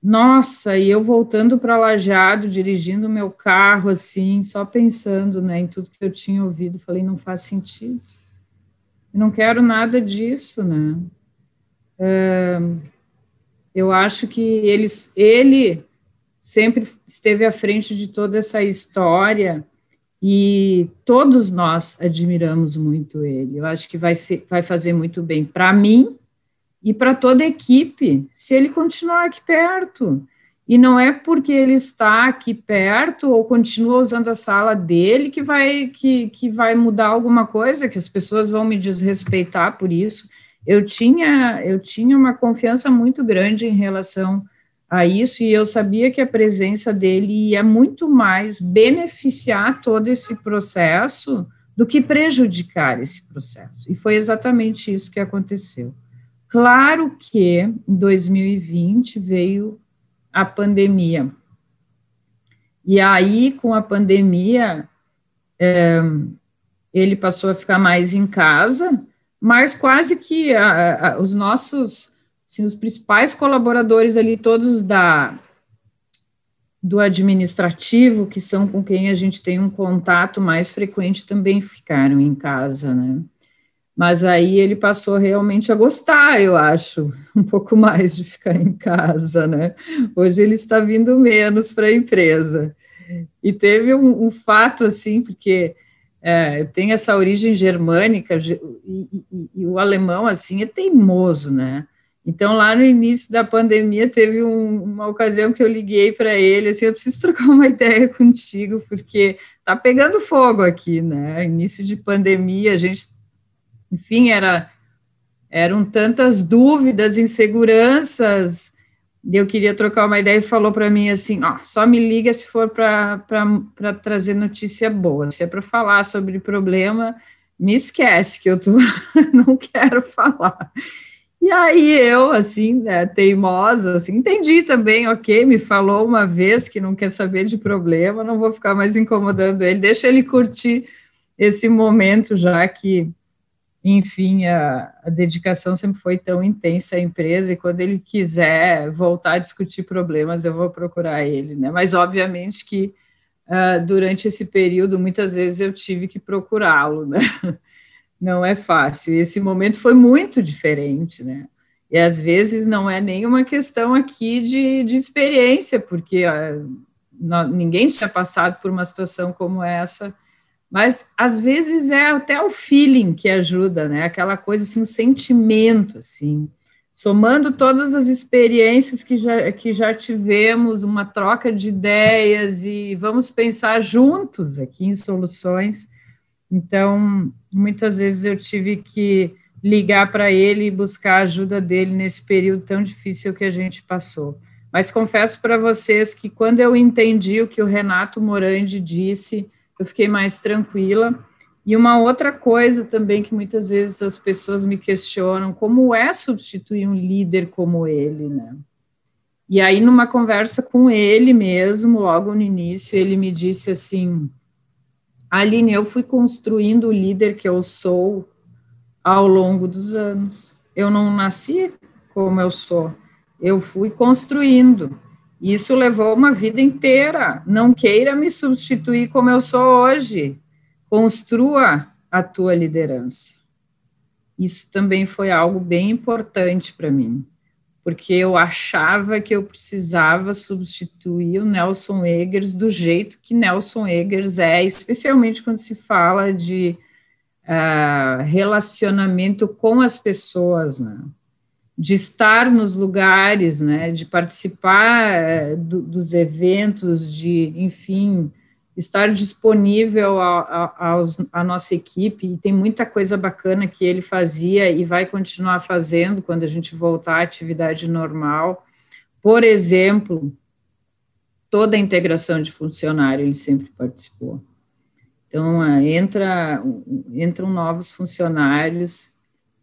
Nossa, e eu voltando para Lajado, dirigindo meu carro, assim, só pensando, né, em tudo que eu tinha ouvido, falei, não faz sentido não quero nada disso, né? eu acho que eles, ele sempre esteve à frente de toda essa história e todos nós admiramos muito ele. Eu acho que vai, ser, vai fazer muito bem para mim e para toda a equipe, se ele continuar aqui perto. E não é porque ele está aqui perto ou continua usando a sala dele que vai que, que vai mudar alguma coisa, que as pessoas vão me desrespeitar por isso. Eu tinha eu tinha uma confiança muito grande em relação a isso e eu sabia que a presença dele ia muito mais beneficiar todo esse processo do que prejudicar esse processo. E foi exatamente isso que aconteceu. Claro que em 2020 veio a pandemia. E aí, com a pandemia, é, ele passou a ficar mais em casa, mas quase que a, a, os nossos, assim, os principais colaboradores ali, todos da do administrativo, que são com quem a gente tem um contato mais frequente, também ficaram em casa, né? Mas aí ele passou realmente a gostar, eu acho, um pouco mais de ficar em casa, né? Hoje ele está vindo menos para a empresa. E teve um, um fato assim, porque é, eu tenho essa origem germânica e, e, e, o alemão assim é teimoso, né? Então lá no início da pandemia teve um, uma ocasião que eu liguei para ele assim, eu preciso trocar uma ideia contigo porque tá pegando fogo aqui, né? Início de pandemia, a gente enfim, era, eram tantas dúvidas, inseguranças, e eu queria trocar uma ideia e falou para mim assim, ó, só me liga se for para trazer notícia boa, se é para falar sobre problema, me esquece que eu tô, não quero falar. E aí eu, assim, né, teimosa, assim, entendi também, ok, me falou uma vez que não quer saber de problema, não vou ficar mais incomodando ele, deixa ele curtir esse momento já que enfim, a, a, dedicação sempre foi tão intensa à empresa, e quando ele quiser voltar a discutir problemas, eu vou procurar ele, né? Mas, obviamente, que uh, durante esse período, muitas vezes eu tive que procurá-lo, né? Não é fácil. Esse momento foi muito diferente, né? E às vezes não é nenhuma questão aqui de, de experiência, porque uh, não, ninguém tinha passado por uma situação como essa mas às vezes é até o feeling que ajuda, né? Aquela coisa assim, o sentimento, assim, somando todas as experiências que já, que já tivemos, uma troca de ideias e vamos pensar juntos aqui em soluções. Então, muitas vezes eu tive que ligar para ele e buscar a ajuda dele nesse período tão difícil que a gente passou. Mas confesso para vocês que quando eu entendi o que o Renato Morandi disse, eu fiquei mais tranquila. E uma outra coisa também que muitas vezes as pessoas me questionam, como é substituir um líder como ele, né? E aí, numa conversa com ele mesmo, logo no início, ele me disse assim: Aline, eu fui construindo o líder que eu sou ao longo dos anos. Eu não nasci como eu sou. eu fui construindo. Isso levou uma vida inteira. Não queira me substituir como eu sou hoje. Construa a tua liderança. Isso também foi algo bem importante para mim, porque eu achava que eu precisava substituir o Nelson Eggers do jeito que Nelson Eggers é, especialmente quando se fala de uh, relacionamento com as pessoas, né? de estar nos lugares, né? de participar uh, do, dos eventos, de, enfim, estar disponível à nossa equipe, e tem muita coisa bacana que ele fazia e vai continuar fazendo quando a gente voltar à atividade normal. Por exemplo, toda a integração de funcionário ele sempre participou. Então, entra, entram novos funcionários,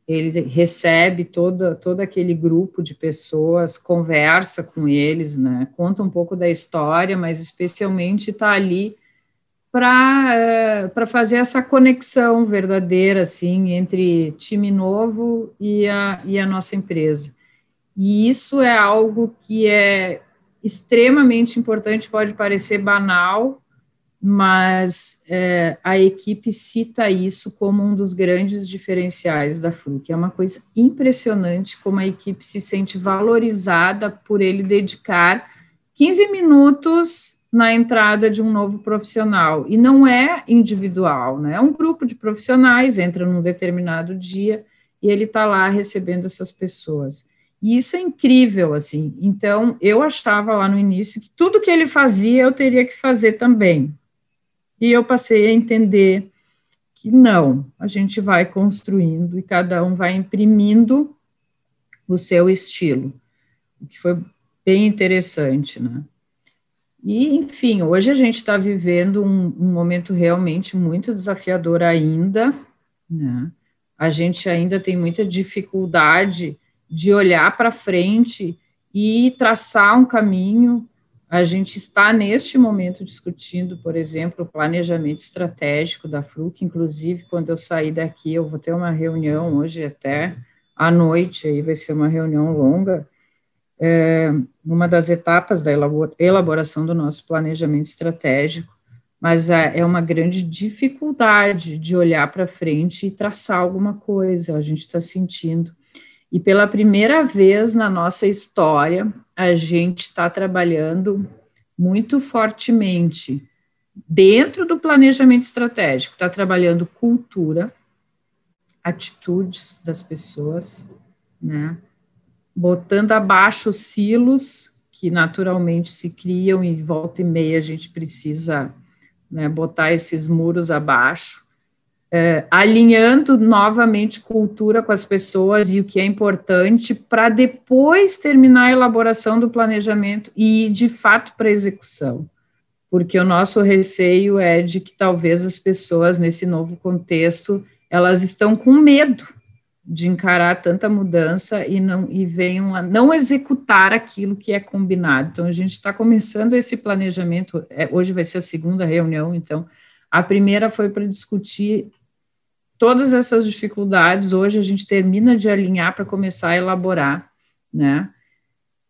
ele recebe todo, todo aquele grupo de pessoas, conversa com eles, né, conta um pouco da história, mas especialmente está ali para uh, fazer essa conexão verdadeira assim entre time novo e a, e a nossa empresa. E isso é algo que é extremamente importante, pode parecer banal, mas é, a equipe cita isso como um dos grandes diferenciais da FRUC. É uma coisa impressionante como a equipe se sente valorizada por ele dedicar 15 minutos na entrada de um novo profissional. E não é individual, né? É um grupo de profissionais, entra num determinado dia e ele está lá recebendo essas pessoas. E isso é incrível, assim. Então, eu achava lá no início que tudo que ele fazia eu teria que fazer também. E eu passei a entender que não, a gente vai construindo e cada um vai imprimindo o seu estilo, o que foi bem interessante, né? E, enfim, hoje a gente está vivendo um, um, momento realmente muito desafiador ainda, né? A gente ainda tem muita dificuldade de olhar para frente e traçar um caminho. A gente está, neste momento, discutindo, por exemplo, o planejamento estratégico da FRUC. Inclusive, quando eu sair daqui, eu vou ter uma reunião hoje até à noite, aí vai ser uma reunião longa, é, uma das etapas da elaboração do nosso planejamento estratégico, mas é, é uma grande dificuldade de olhar para frente e traçar alguma coisa, a gente está sentindo. E pela primeira vez na nossa história, a gente está trabalhando muito fortemente dentro do planejamento estratégico, está trabalhando cultura, atitudes das pessoas, né? Botando abaixo silos que naturalmente se criam e volta e meia a gente precisa né, botar esses muros abaixo, é, alinhando novamente cultura com as pessoas e o que é importante para depois terminar a elaboração do planejamento e ir de fato para a execução. Porque o nosso receio é de que talvez as pessoas nesse novo contexto elas estão com medo de encarar tanta mudança e não e venham a não executar aquilo que é combinado. Então a gente está começando esse planejamento. É, hoje vai ser a segunda reunião, então a primeira foi para discutir todas essas dificuldades. Hoje a gente termina de alinhar para começar a elaborar, né?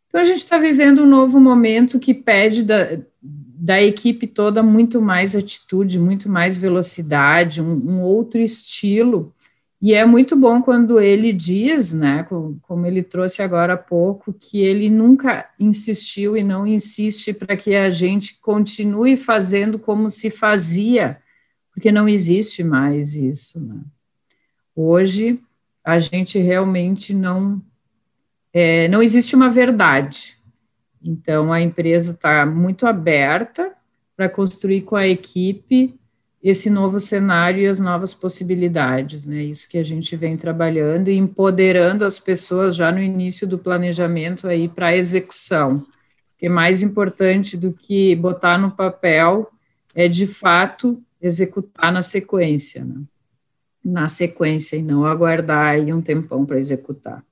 Então a gente está vivendo um novo momento que pede da, da equipe toda muito mais atitude, muito mais velocidade, um, um outro estilo e é muito bom quando ele diz, né, como ele trouxe agora há pouco, que ele nunca insistiu e não insiste para que a gente continue fazendo como se fazia, porque não existe mais isso. Né? Hoje, a gente realmente não. É, não existe uma verdade. Então, a empresa está muito aberta para construir com a equipe esse novo cenário e as novas possibilidades, né? Isso que a gente vem trabalhando e empoderando as pessoas já no início do planejamento aí para a execução. Porque mais importante do que botar no papel é de fato executar na sequência, né? Na sequência e não aguardar aí um tempão para executar.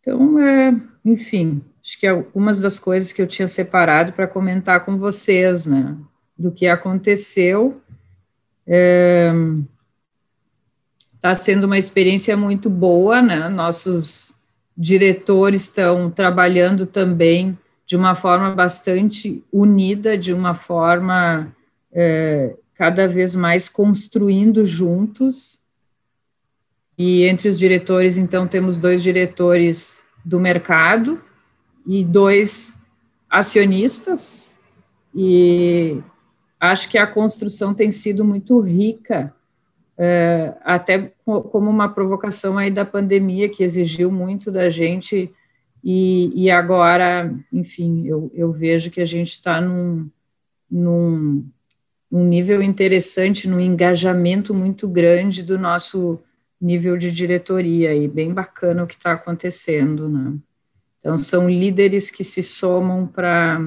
Então, é, enfim, acho que algumas das coisas que eu tinha separado para comentar com vocês, né? Do que aconteceu. Está é, sendo uma experiência muito boa, né? Nossos diretores estão trabalhando também de uma forma bastante unida, de uma forma é, cada vez mais construindo juntos. E entre os diretores, então, temos dois diretores do mercado e dois acionistas, e acho que a construção tem sido muito rica, é, até como uma provocação aí da pandemia, que exigiu muito da gente e, e agora, enfim, eu, eu vejo que a gente está num, num, num nível interessante, num engajamento muito grande do nosso nível de diretoria, e bem bacana o que está acontecendo, né? Então, são líderes que se somam para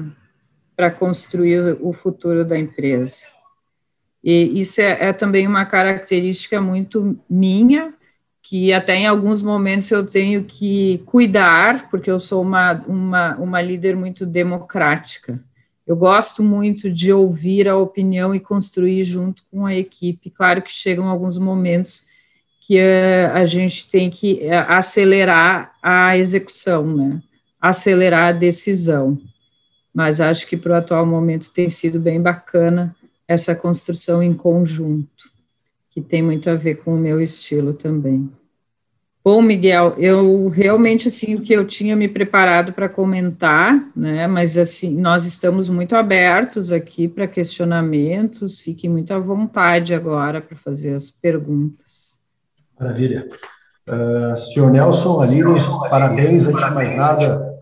construir o futuro da empresa. E isso é, é, também uma característica muito minha, que até em alguns momentos eu tenho que cuidar, porque eu sou uma, uma, uma líder muito democrática. Eu gosto muito de ouvir a opinião e construir junto com a equipe. Claro que chegam alguns momentos que uh, a gente tem que uh, acelerar a execução, né? acelerar a decisão. Mas acho que para o atual momento tem sido bem bacana essa construção em conjunto que tem muito a ver com o meu estilo também. Bom, Miguel, eu realmente assim o que eu tinha me preparado para comentar, né? Mas assim nós estamos muito abertos aqui para questionamentos. Fique muito à vontade agora para fazer as perguntas. Maravilha. Uh, senhor Nelson, Aline, parabéns antes de mais nada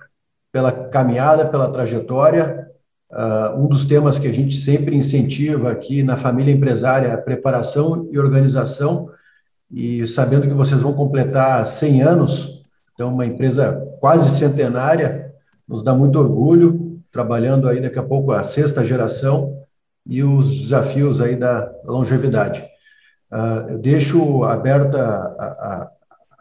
pela caminhada, pela trajetória. Uh, um dos temas que a gente sempre incentiva aqui na família empresária é a preparação e organização, e sabendo que vocês vão completar 100 anos, então uma empresa quase centenária, nos dá muito orgulho, trabalhando aí daqui a pouco a sexta geração e os desafios aí da longevidade. Uh, eu deixo aberta a,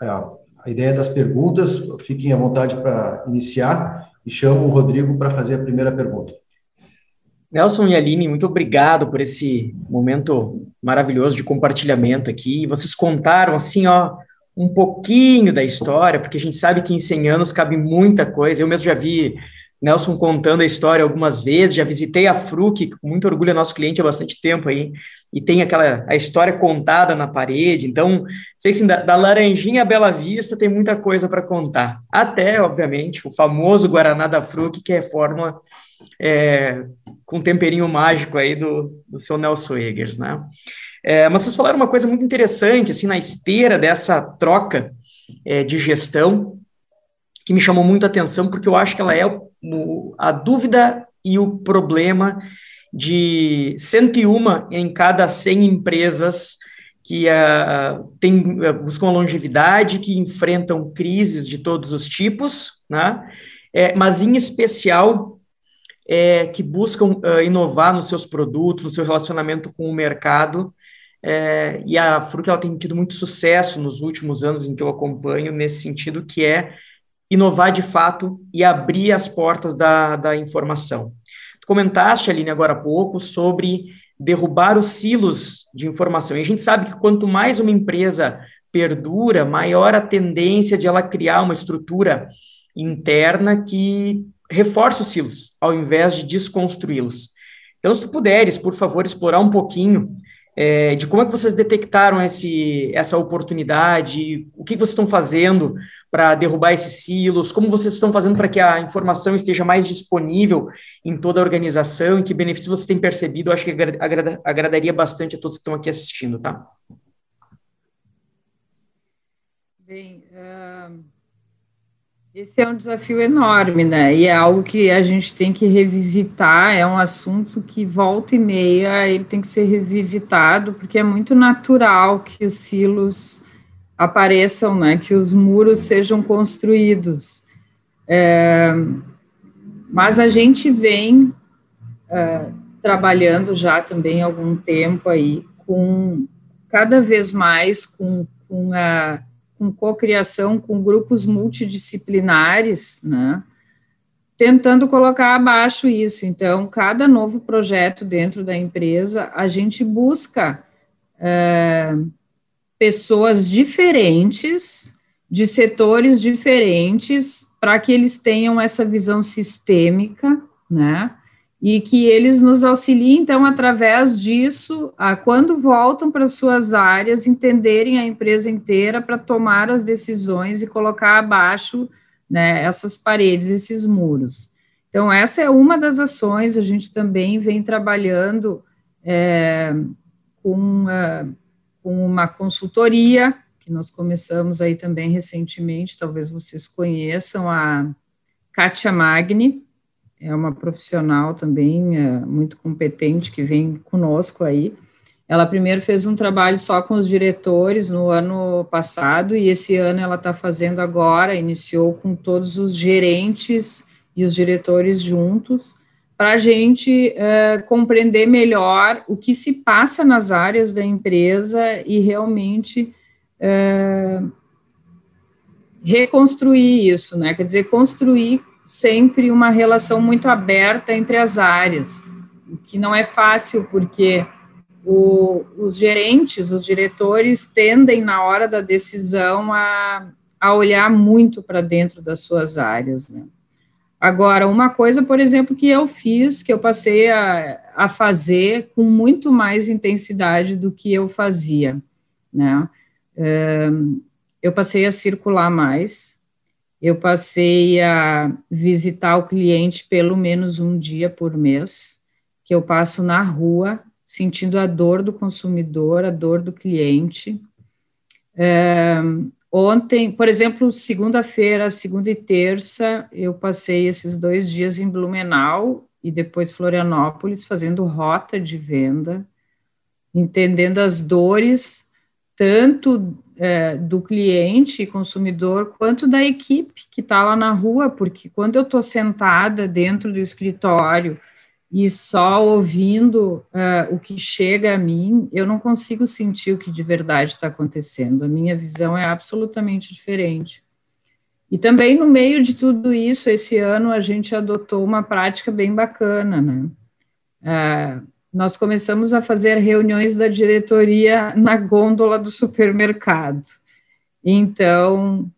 a, a, a ideia das perguntas, fiquem à vontade para iniciar e chamo o Rodrigo para fazer a primeira pergunta. Nelson e Aline, muito obrigado por esse momento maravilhoso de compartilhamento aqui. Vocês contaram, assim, ó, um pouquinho da história, porque a gente sabe que em 100 anos cabe muita coisa. Eu mesmo já vi Nelson contando a história algumas vezes, já visitei a FRUC, com muito orgulho é nosso cliente há bastante tempo aí, e tem aquela a história contada na parede. Então, sei assim, da, da Laranjinha à Bela Vista tem muita coisa para contar. Até, obviamente, o famoso Guaraná da FRUC, que é fórmula é, com temperinho mágico aí do, do seu Nelson Eggers, né? É, mas vocês falaram uma coisa muito interessante, assim, na esteira dessa troca é, de gestão, que me chamou muito a atenção, porque eu acho que ela é o, a dúvida e o problema de 101 em cada 100 empresas que uh, tem, uh, buscam longevidade, que enfrentam crises de todos os tipos, né? É, mas em especial é, que buscam uh, inovar nos seus produtos, no seu relacionamento com o mercado. É, e a Fruc ela tem tido muito sucesso nos últimos anos em que eu acompanho nesse sentido, que é inovar de fato e abrir as portas da, da informação. Tu comentaste, Aline, agora há pouco, sobre derrubar os silos de informação. E a gente sabe que quanto mais uma empresa perdura, maior a tendência de ela criar uma estrutura interna que reforça os silos, ao invés de desconstruí-los. Então, se tu puderes, por favor, explorar um pouquinho é, de como é que vocês detectaram esse, essa oportunidade, o que vocês estão fazendo para derrubar esses silos, como vocês estão fazendo para que a informação esteja mais disponível em toda a organização? E que benefícios vocês têm percebido, eu acho que agrada, agradaria bastante a todos que estão aqui assistindo, tá? Bem, uh esse é um desafio enorme, né? E é algo que a gente tem que revisitar, é um assunto que volta e meia ele tem que ser revisitado, porque é muito natural que os silos apareçam, né? Que os muros sejam construídos. É, mas a gente vem é, trabalhando já também algum tempo aí com cada vez mais com, com a com cocriação com grupos multidisciplinares, né? Tentando colocar abaixo isso. Então, cada novo projeto dentro da empresa, a gente busca é, pessoas diferentes, de setores diferentes para que eles tenham essa visão sistêmica, né? E que eles nos auxiliem, então, através disso, a, quando voltam para suas áreas, entenderem a empresa inteira para tomar as decisões e colocar abaixo né, essas paredes, esses muros. Então, essa é uma das ações, a gente também vem trabalhando é, com, uma, com uma consultoria, que nós começamos aí também recentemente, talvez vocês conheçam, a Kátia Magni, é uma profissional também é, muito competente que vem conosco aí. Ela primeiro fez um trabalho só com os diretores no ano passado, e esse ano ela está fazendo agora, iniciou com todos os gerentes e os diretores juntos, para a gente uh, compreender melhor o que se passa nas áreas da empresa e realmente uh, reconstruir isso, né? Quer dizer, construir sempre uma relação muito aberta entre as áreas, o que não é fácil, porque o, os gerentes, os diretores tendem, na hora da decisão, a, a olhar muito para dentro das suas áreas, né? Agora, uma coisa, por exemplo, que eu fiz, que eu passei a, a fazer com muito mais intensidade do que eu fazia, né? eu passei a circular mais, eu passei a visitar o cliente pelo menos um dia por mês, que eu passo na rua, sentindo a dor do consumidor, a dor do cliente. Ontem, por exemplo, segunda-feira, segunda e terça, eu passei esses dois dias em Blumenau e depois Florianópolis, fazendo rota de venda, entendendo as dores, tanto é, do cliente e consumidor, quanto da equipe que está lá na rua, porque quando eu estou sentada dentro do escritório, e só ouvindo uh, o que chega a mim, eu não consigo sentir o que de verdade está acontecendo. A minha visão é absolutamente diferente. E também no meio de tudo isso, esse ano a gente adotou uma prática bem bacana, né? Uh, nós começamos a fazer reuniões da diretoria na gôndola do supermercado. Então,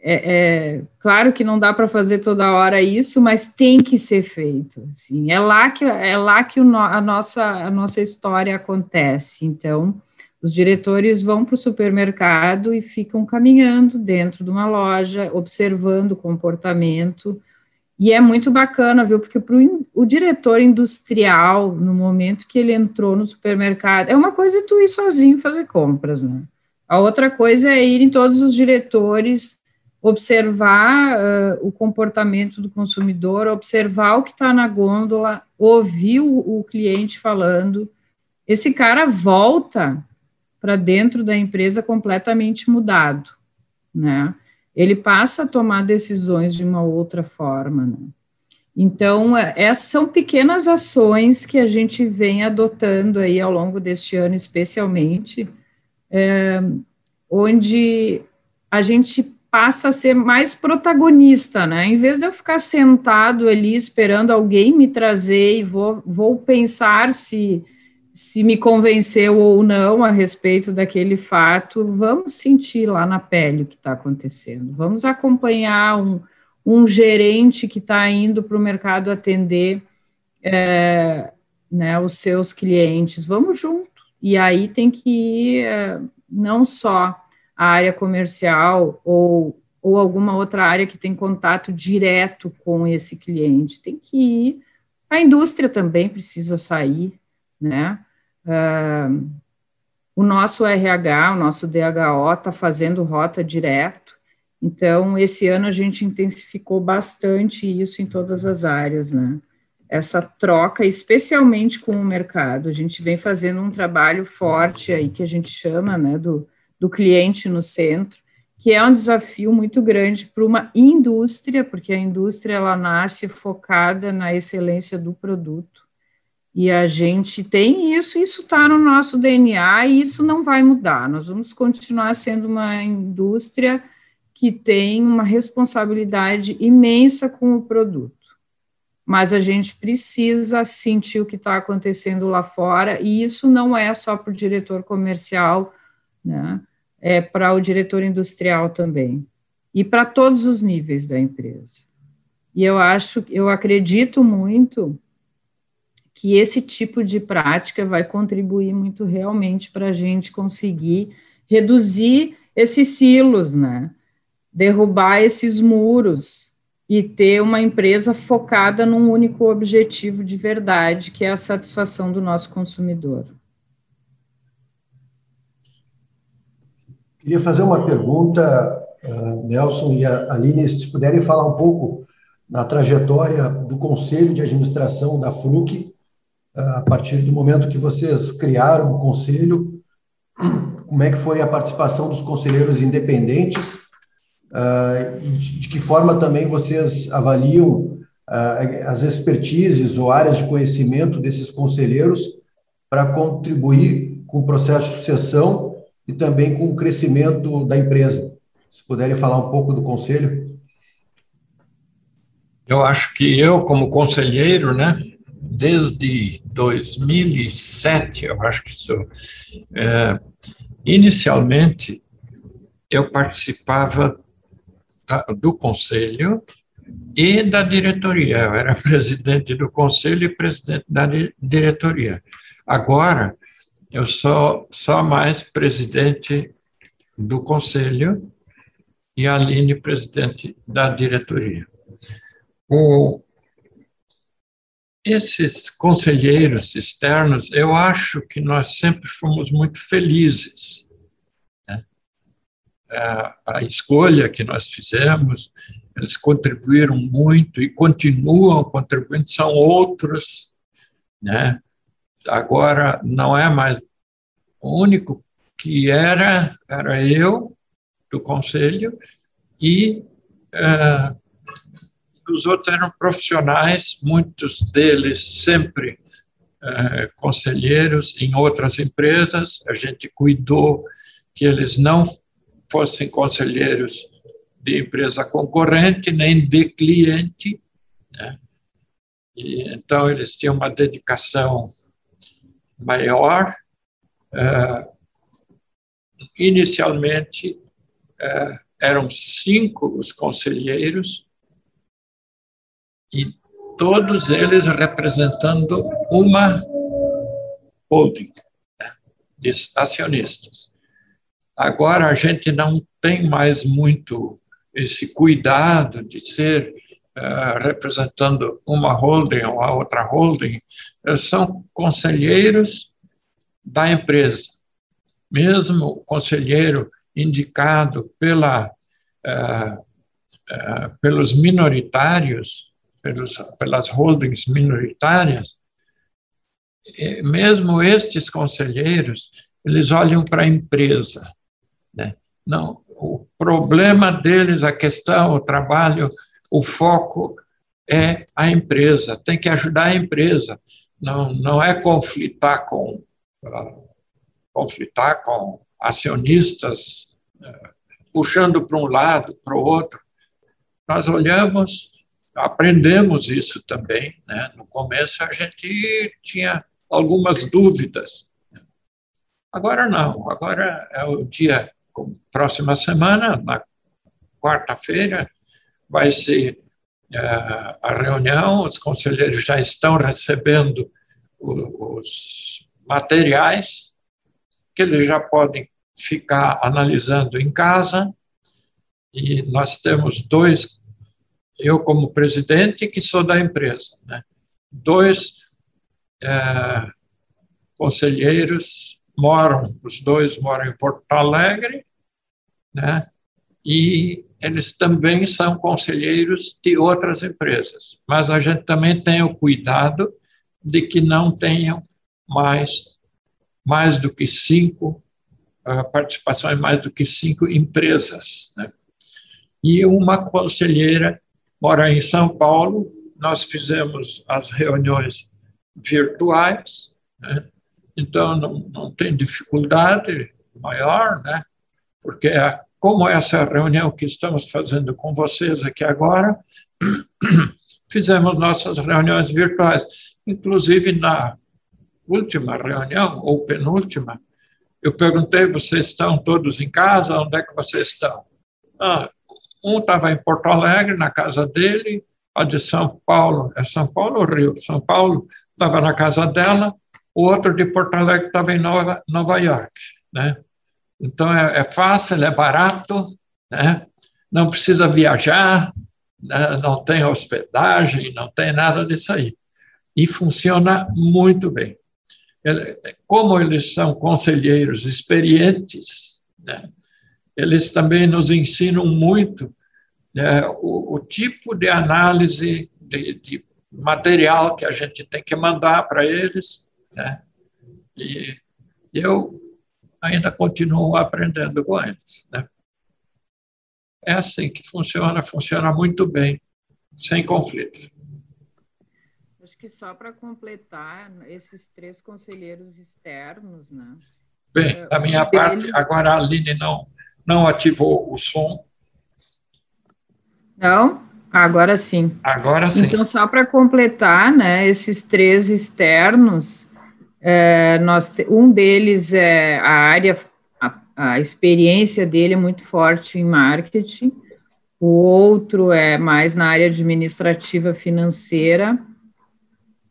é, é, claro que não dá para fazer toda hora isso, mas tem que ser feito. Assim, é lá que é lá que o, a nossa a nossa história acontece. Então, os diretores vão para o supermercado e ficam caminhando dentro de uma loja, observando o comportamento. E é muito bacana, viu? Porque para o diretor industrial, no momento que ele entrou no supermercado, é uma coisa tu ir sozinho fazer compras, né? A outra coisa é ir em todos os diretores observar uh, o comportamento do consumidor, observar o que está na gôndola, ouvir o, o, cliente falando. Esse cara volta para dentro da empresa completamente mudado, né? Ele passa a tomar decisões de uma outra forma, né? Então, é, essas são pequenas ações que a gente vem adotando aí ao longo deste ano, especialmente, é, onde a gente passa a ser mais protagonista, né? Em vez de eu ficar sentado ali esperando alguém me trazer e vou, vou pensar se, se me convenceu ou não a respeito daquele fato, vamos sentir lá na pele o que está acontecendo. Vamos acompanhar um, um gerente que está indo para o mercado atender é, né, os seus clientes. Vamos junto. E aí tem que ir é, não só a área comercial ou, ou alguma outra área que tem contato direto com esse cliente. Tem que ir. A indústria também precisa sair, né? Uh, o nosso RH, o nosso DHO, está fazendo rota direto. Então, esse ano a gente intensificou bastante isso em todas as áreas, né? Essa troca, especialmente com o mercado. A gente vem fazendo um trabalho forte aí que a gente chama, né, do do cliente no centro, que é um desafio muito grande para uma indústria, porque a indústria ela nasce focada na excelência do produto. E a gente tem isso, isso está no nosso DNA e isso não vai mudar. Nós vamos continuar sendo uma indústria que tem uma responsabilidade imensa com o produto. Mas a gente precisa sentir o que está acontecendo lá fora, e isso não é só para o diretor comercial, né? é, para o diretor industrial também. e para todos os níveis da empresa. E eu acho, eu acredito muito que esse tipo de prática vai contribuir muito realmente para a gente conseguir reduzir esses silos, né? Derrubar esses muros e ter uma empresa focada num único objetivo de verdade, que é a satisfação do nosso consumidor. Queria fazer uma pergunta, uh, Nelson e a Aline, se puderem falar um pouco na trajetória do Conselho de Administração da FRUC, a partir do momento que vocês criaram o conselho, como é que foi a participação dos conselheiros independentes uh, e de que forma também vocês avaliam uh, as expertises ou áreas de conhecimento desses conselheiros para contribuir com o processo de sucessão e também com o crescimento da empresa. Se puderem falar um pouco do conselho. Eu acho que eu, como conselheiro, né, desde 2007, eu acho que sou. É, inicialmente, eu participava da, do conselho e da diretoria. Eu era presidente do conselho e presidente da diretoria. Agora, eu sou só mais presidente do conselho e a Aline, presidente da diretoria. O, esses conselheiros externos, eu acho que nós sempre fomos muito felizes. Né? A, a escolha que nós fizemos, eles contribuíram muito e continuam contribuindo, são outros. Né? Agora, não é mais. O único que era, era eu, do conselho, e uh, os outros eram profissionais, muitos deles sempre eh, conselheiros em outras empresas. A gente cuidou que eles não fossem conselheiros de empresa concorrente nem de cliente. Né? E, então, eles tinham uma dedicação maior. Uh, inicialmente, uh, eram cinco os conselheiros, e todos eles representando uma holding né, de acionistas. Agora a gente não tem mais muito esse cuidado de ser uh, representando uma holding ou a outra holding, são conselheiros da empresa. Mesmo o conselheiro indicado pela, uh, uh, pelos minoritários, pelos, pelas holdings minoritárias, mesmo estes conselheiros, eles olham para a empresa. Né? Não, o problema deles, a questão, o trabalho, o foco é a empresa, tem que ajudar a empresa, não, não é conflitar com, uh, conflitar com acionistas, uh, puxando para um lado, para o outro. Nós olhamos aprendemos isso também. Né? No começo a gente tinha algumas dúvidas. Agora não, agora é o dia, próxima semana, na quarta-feira, vai ser uh, a reunião, os conselheiros já estão recebendo os materiais, que eles já podem ficar analisando em casa, e nós temos dois eu como presidente, que sou da empresa. Né? Dois é, conselheiros moram, os dois moram em Porto Alegre, né? e eles também são conselheiros de outras empresas. Mas a gente também tem o cuidado de que não tenham mais, mais do que cinco uh, participações, mais do que cinco empresas. Né? E uma conselheira mora em São Paulo, nós fizemos as reuniões virtuais, né? então não, não tem dificuldade maior, né? porque é, como essa reunião que estamos fazendo com vocês aqui agora, fizemos nossas reuniões virtuais, inclusive na última reunião, ou penúltima, eu perguntei, vocês estão todos em casa? Onde é que vocês estão? Ah, um estava em Porto Alegre, na casa dele, a de São Paulo, é São Paulo ou Rio? São Paulo estava na casa dela, o outro de Porto Alegre estava em Nova, Nova York, né? Então, é, é fácil, é barato, né? não precisa viajar, né? não tem hospedagem, não tem nada disso aí. E funciona muito bem. Como eles são conselheiros experientes, né? Eles também nos ensinam muito né, o, o, tipo de análise de, de, material que a gente tem que mandar para eles. Né? E eu ainda continuo aprendendo com eles. Né? É assim que funciona, funciona muito bem, sem conflito. Acho que só para completar, esses três conselheiros externos, né? Bem, da minha parte, agora a Aline não não ativou o som. Não? Agora sim. Agora sim. Então, só para completar, né, esses três externos, é, nós, um deles é a área, a, a experiência dele é muito forte em marketing, o outro é mais na área administrativa financeira,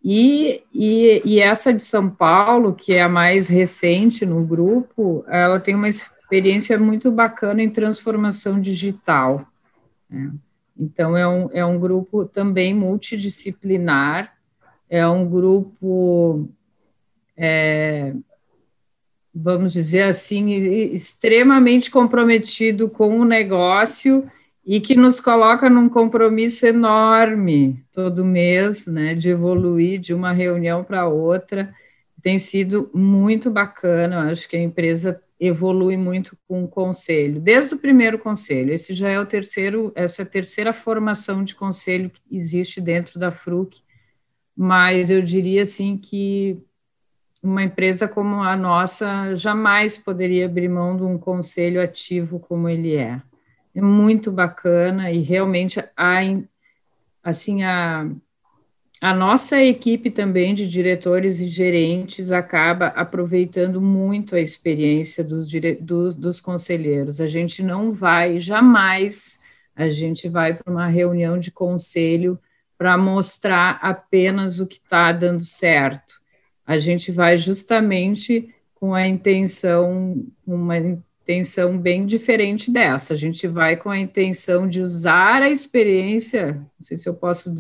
e, e, e, essa de São Paulo, que é a mais recente no grupo, ela tem uma experiência muito bacana em transformação digital. Né? Então, é um, é um grupo também multidisciplinar, é um grupo, é, vamos dizer assim, extremamente comprometido com o negócio e que nos coloca num compromisso enorme todo mês, né, de evoluir de uma reunião para outra. Tem sido muito bacana, acho que a empresa evolui muito com o conselho, desde o primeiro conselho. Esse já é o terceiro, essa é a terceira formação de conselho que existe dentro da FRUC, mas eu diria assim que uma empresa como a nossa jamais poderia abrir mão de um conselho ativo como ele é. É muito bacana e realmente a assim a a nossa equipe também de diretores e gerentes acaba aproveitando muito a experiência dos, dos, dos conselheiros. A gente não vai, jamais, a gente vai para uma reunião de conselho para mostrar apenas o que está dando certo. A gente vai justamente com a intenção, uma intenção bem diferente dessa. A gente vai com a intenção de usar a experiência, não sei se eu posso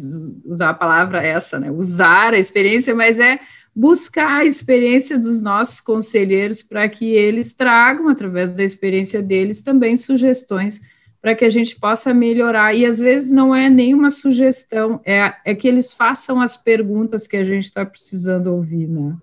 usar a palavra essa, né? Usar a experiência, mas é buscar a experiência dos nossos conselheiros para que eles tragam, através da experiência deles, também sugestões para que a gente possa melhorar. E às vezes não é nenhuma sugestão, é, é que eles façam as perguntas que a gente está precisando ouvir, né?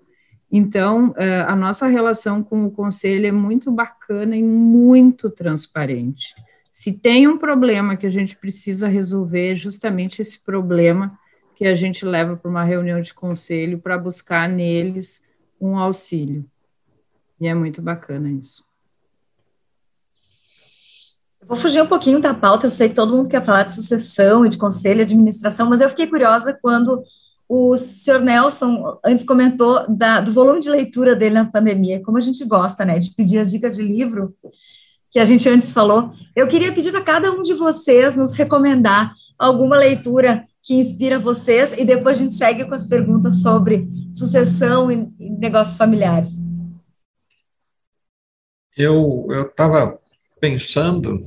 Então, eh, a nossa relação com o conselho é muito bacana e muito transparente. Se tem um problema que a gente precisa resolver, é justamente esse problema que a gente leva para uma reunião de conselho para buscar neles um auxílio. E é muito bacana isso. Vou fugir um pouquinho da pauta, eu sei que todo mundo quer falar de sucessão e de conselho e administração, mas eu fiquei curiosa quando o senhor Nelson antes comentou da, do volume de leitura dele na pandemia, como a gente gosta, né, de pedir as dicas de livro que a gente antes falou. Eu queria pedir para cada um de vocês nos recomendar alguma leitura que inspira vocês e depois a gente segue com as perguntas sobre sucessão e, e negócios familiares. Eu eu estava pensando,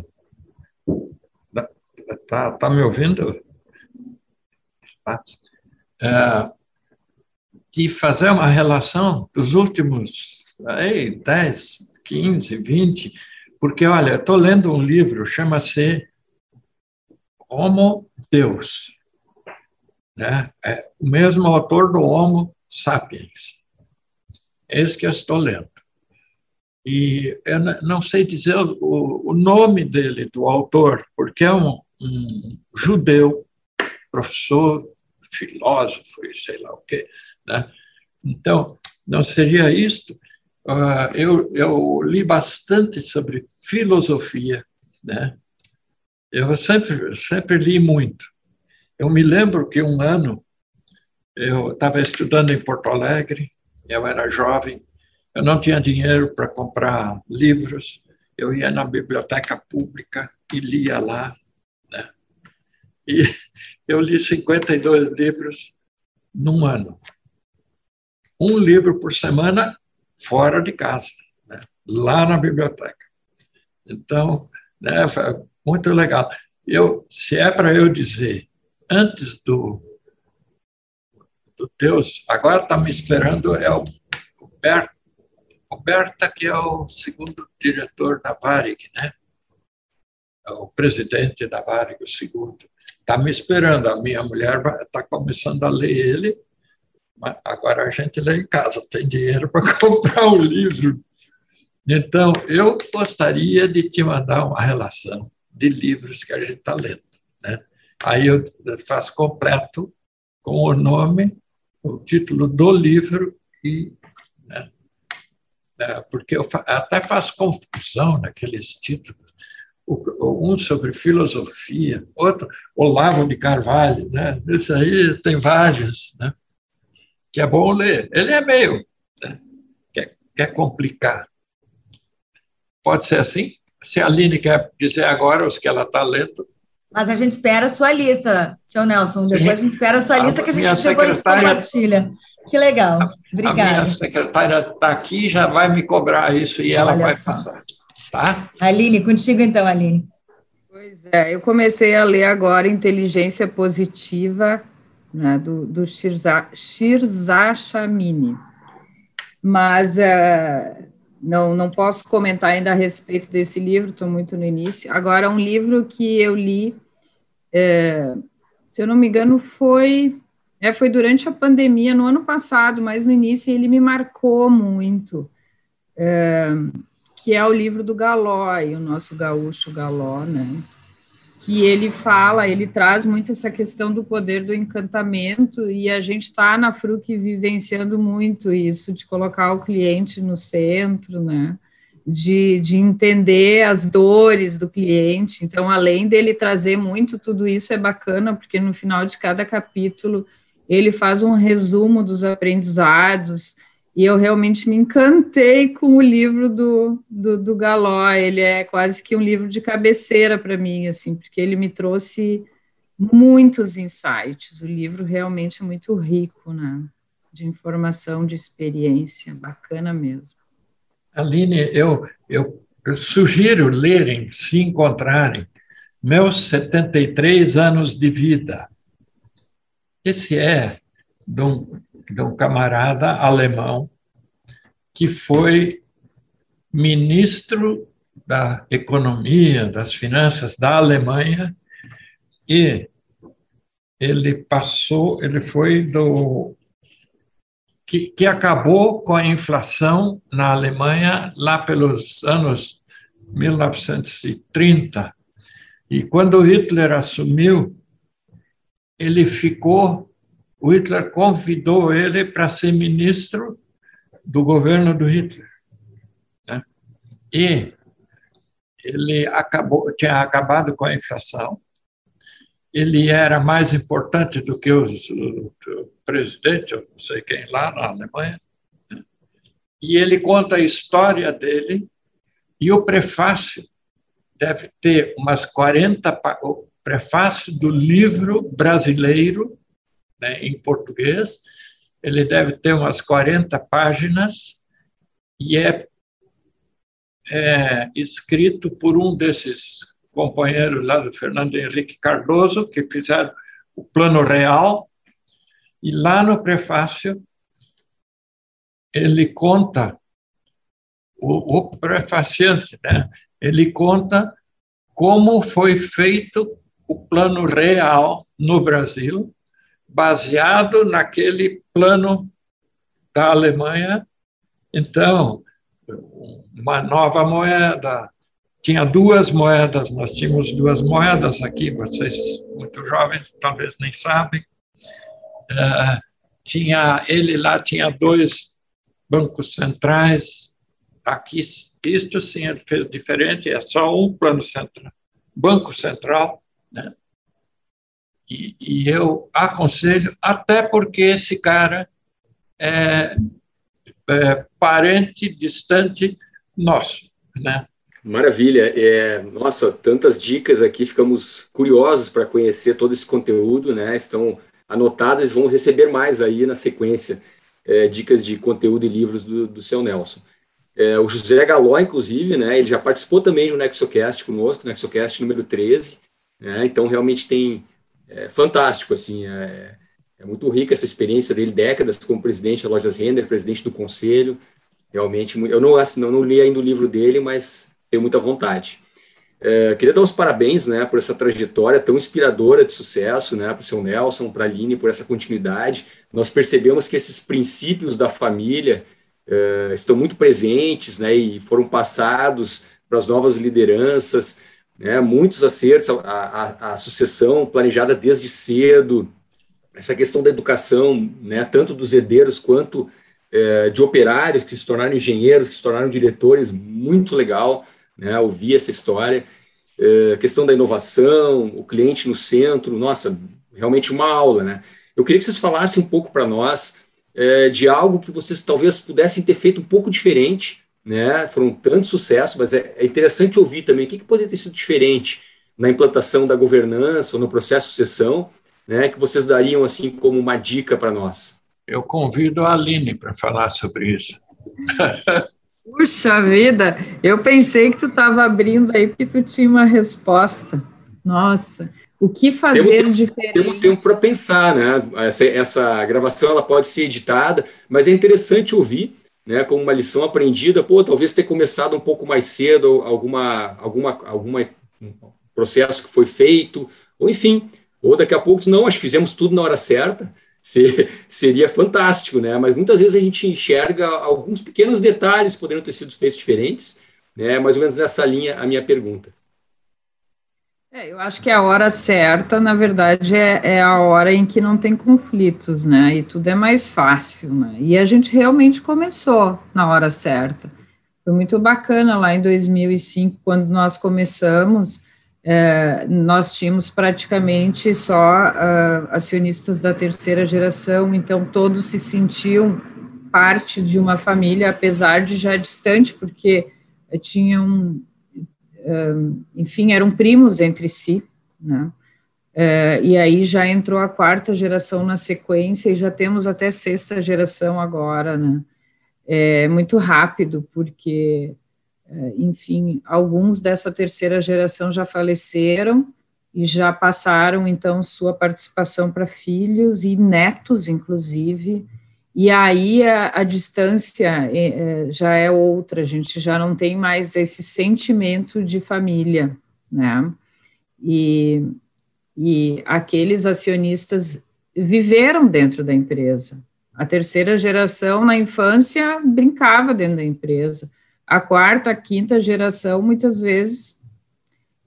tá, tá me ouvindo? Tá é, de fazer uma relação dos últimos aí, 10, 15, 20, porque, olha, estou lendo um livro, chama-se Homo Deus. Né? É o mesmo autor do Homo Sapiens. Esse que eu estou lendo. E eu não sei dizer o, o nome dele, do autor, porque é um, um judeu, professor filósofo e sei lá o quê. Né? Então, não seria isto? Uh, eu, eu li bastante sobre filosofia, né? Eu sempre, sempre li muito. Eu me lembro que um ano eu estava estudando em Porto Alegre, eu era jovem, eu não tinha dinheiro para comprar livros, eu ia na biblioteca pública e lia lá E eu li 52 livros num ano. Um livro por semana fora de casa, né? lá na biblioteca. Então, né, muito legal. Eu, se é para eu dizer, antes do, do Deus, agora está me esperando é o, o Berta, que é o segundo diretor da Varig, né? É o presidente da Varig, o segundo. Está me esperando, a minha mulher está começando a ler ele, agora a gente lê em casa, tem dinheiro para comprar o livro. Então, eu gostaria de te mandar uma relação de livros que a gente está lendo. Né? Aí eu faço completo com o nome, o título do livro e né? É, porque eu até faço confusão naqueles títulos. Um sobre filosofia, outro Olavo de Carvalho, né? Esse aí tem vários, né? Que é bom ler. Ele é meio, né? quer, quer complicar. Pode ser assim? Se a Aline quer dizer agora os que ela está lendo. Mas a gente espera a sua lista, seu Nelson. Sim. Depois a gente espera a sua lista que a gente depois compartilha. Que legal. Obrigada. A minha secretária está aqui já vai me cobrar isso e ela Olha vai só. passar. Tá? Aline, contigo então, Aline. Pois é, eu comecei a ler agora Inteligência Positiva, né, do, do Shirza, Shirza Shamini. Mas uh, não, não posso comentar ainda a respeito desse livro, estou muito no início. Agora, um livro que eu li, é, se eu não me engano, foi, é, foi durante a pandemia, no ano passado, mas no início ele me marcou muito, é, que é o livro do Galói, o nosso gaúcho Galó, né? que ele fala, ele traz muito essa questão do poder do encantamento, e a gente está na FRUC vivenciando muito isso, de colocar o cliente no centro, né? De, de entender as dores do cliente. Então, além dele trazer muito tudo isso, é bacana, porque no final de cada capítulo ele faz um resumo dos aprendizados, e eu realmente me encantei com o livro do, do, do Galó. Ele é quase que um livro de cabeceira para mim, assim, porque ele me trouxe muitos insights. O livro realmente é muito rico, né? De informação, de experiência, bacana mesmo. Aline, eu, eu, eu sugiro lerem, se encontrarem, meus 73 anos de vida. Esse é de um de um camarada alemão que foi ministro da economia, das finanças da Alemanha e ele passou, ele foi do que, que acabou com a inflação na Alemanha lá pelos anos 1930. E quando Hitler assumiu, ele ficou o Hitler convidou ele para ser ministro do governo do Hitler. Né? E ele acabou, tinha acabado com a inflação, ele era mais importante do que os, o, o presidente, eu não sei quem lá na Alemanha, né? e ele conta a história dele, e o prefácio deve ter umas 40, o prefácio do livro brasileiro né, em português. Ele deve ter umas 40 páginas e é, é escrito por um desses companheiros lá do Fernando Henrique Cardoso, que fizeram o Plano Real. E lá no prefácio, ele conta, o, o prefaciante, né? ele conta como foi feito o Plano Real no Brasil baseado naquele plano da Alemanha. Então, uma nova moeda. Tinha duas moedas, nós tínhamos duas moedas aqui, vocês, muito jovens, talvez nem sabem. Uh, tinha Ele lá tinha dois bancos centrais. Aqui, isto sim, ele fez diferente, é só um plano central, banco central, né? E, e eu aconselho, até porque esse cara é, é parente distante nosso, né? Maravilha. É, nossa, tantas dicas aqui, ficamos curiosos para conhecer todo esse conteúdo, né? Estão anotadas, vão receber mais aí na sequência, é, dicas de conteúdo e livros do, do seu Nelson. É, o José Galó, inclusive, né? Ele já participou também do Nexocast conosco, Nexocast número 13, né? Então, realmente tem... É, fantástico, assim, é, é muito rica essa experiência dele, décadas como presidente da Lojas Render, presidente do conselho, realmente, eu não, assim, não, não li ainda o livro dele, mas tenho muita vontade. É, queria dar os parabéns né, por essa trajetória tão inspiradora de sucesso, né, para o seu Nelson, para a Aline, por essa continuidade. Nós percebemos que esses princípios da família é, estão muito presentes né, e foram passados para as novas lideranças, né, muitos acertos, a, a, a, sucessão planejada desde cedo, essa questão da educação, né, tanto dos herdeiros quanto é, de operários que se tornaram engenheiros, que se tornaram diretores, muito legal né, ouvir essa história. É, questão da inovação, o cliente no centro, nossa, realmente uma aula, né? Eu queria que vocês falassem um pouco para nós é, de algo que vocês talvez pudessem ter feito um pouco diferente, né? Foram tantos sucessos, mas é, é interessante ouvir também o que, que poderia ter sido diferente na implantação da governança ou no processo de sucessão, né? Que vocês dariam assim como uma dica para nós. Eu convido a Aline para falar sobre isso. Puxa vida, eu pensei que tu estava abrindo aí porque tu tinha uma resposta. Nossa, o que fazer temos, diferente? Temos tempo para pensar, né? Essa, essa, gravação ela pode ser editada, mas é interessante ouvir, né? Como uma lição aprendida. Pô, talvez ter começado um pouco mais cedo alguma, alguma, alguma processo que foi feito, ou enfim, ou daqui a pouco não, acho que fizemos tudo na hora certa ser, seria fantástico, né? Mas muitas vezes a gente enxerga alguns pequenos detalhes poderiam ter sido feitos diferentes, né? Mais ou menos nessa linha a minha pergunta. É, eu acho que a hora certa, na verdade, é, é, a hora em que não tem conflitos, né? E tudo é mais fácil, né? E a gente realmente começou na hora certa. Foi muito bacana lá em 2005, quando nós começamos é, nós tínhamos praticamente só uh, acionistas da terceira geração, então todos se sentiam parte de uma família, apesar de já distante, porque tinham, enfim, eram primos entre si, né? E aí já entrou a quarta geração na sequência e já temos até sexta geração agora, né? É muito rápido, porque é, enfim, alguns dessa terceira geração já faleceram e já passaram, então, sua participação para filhos e netos, inclusive, e aí a, a distância é, é, já é outra, a gente já não tem mais esse sentimento de família, né? E, e aqueles acionistas viveram dentro da empresa. A terceira geração, na infância, brincava dentro da empresa a quarta, a quinta geração, muitas vezes.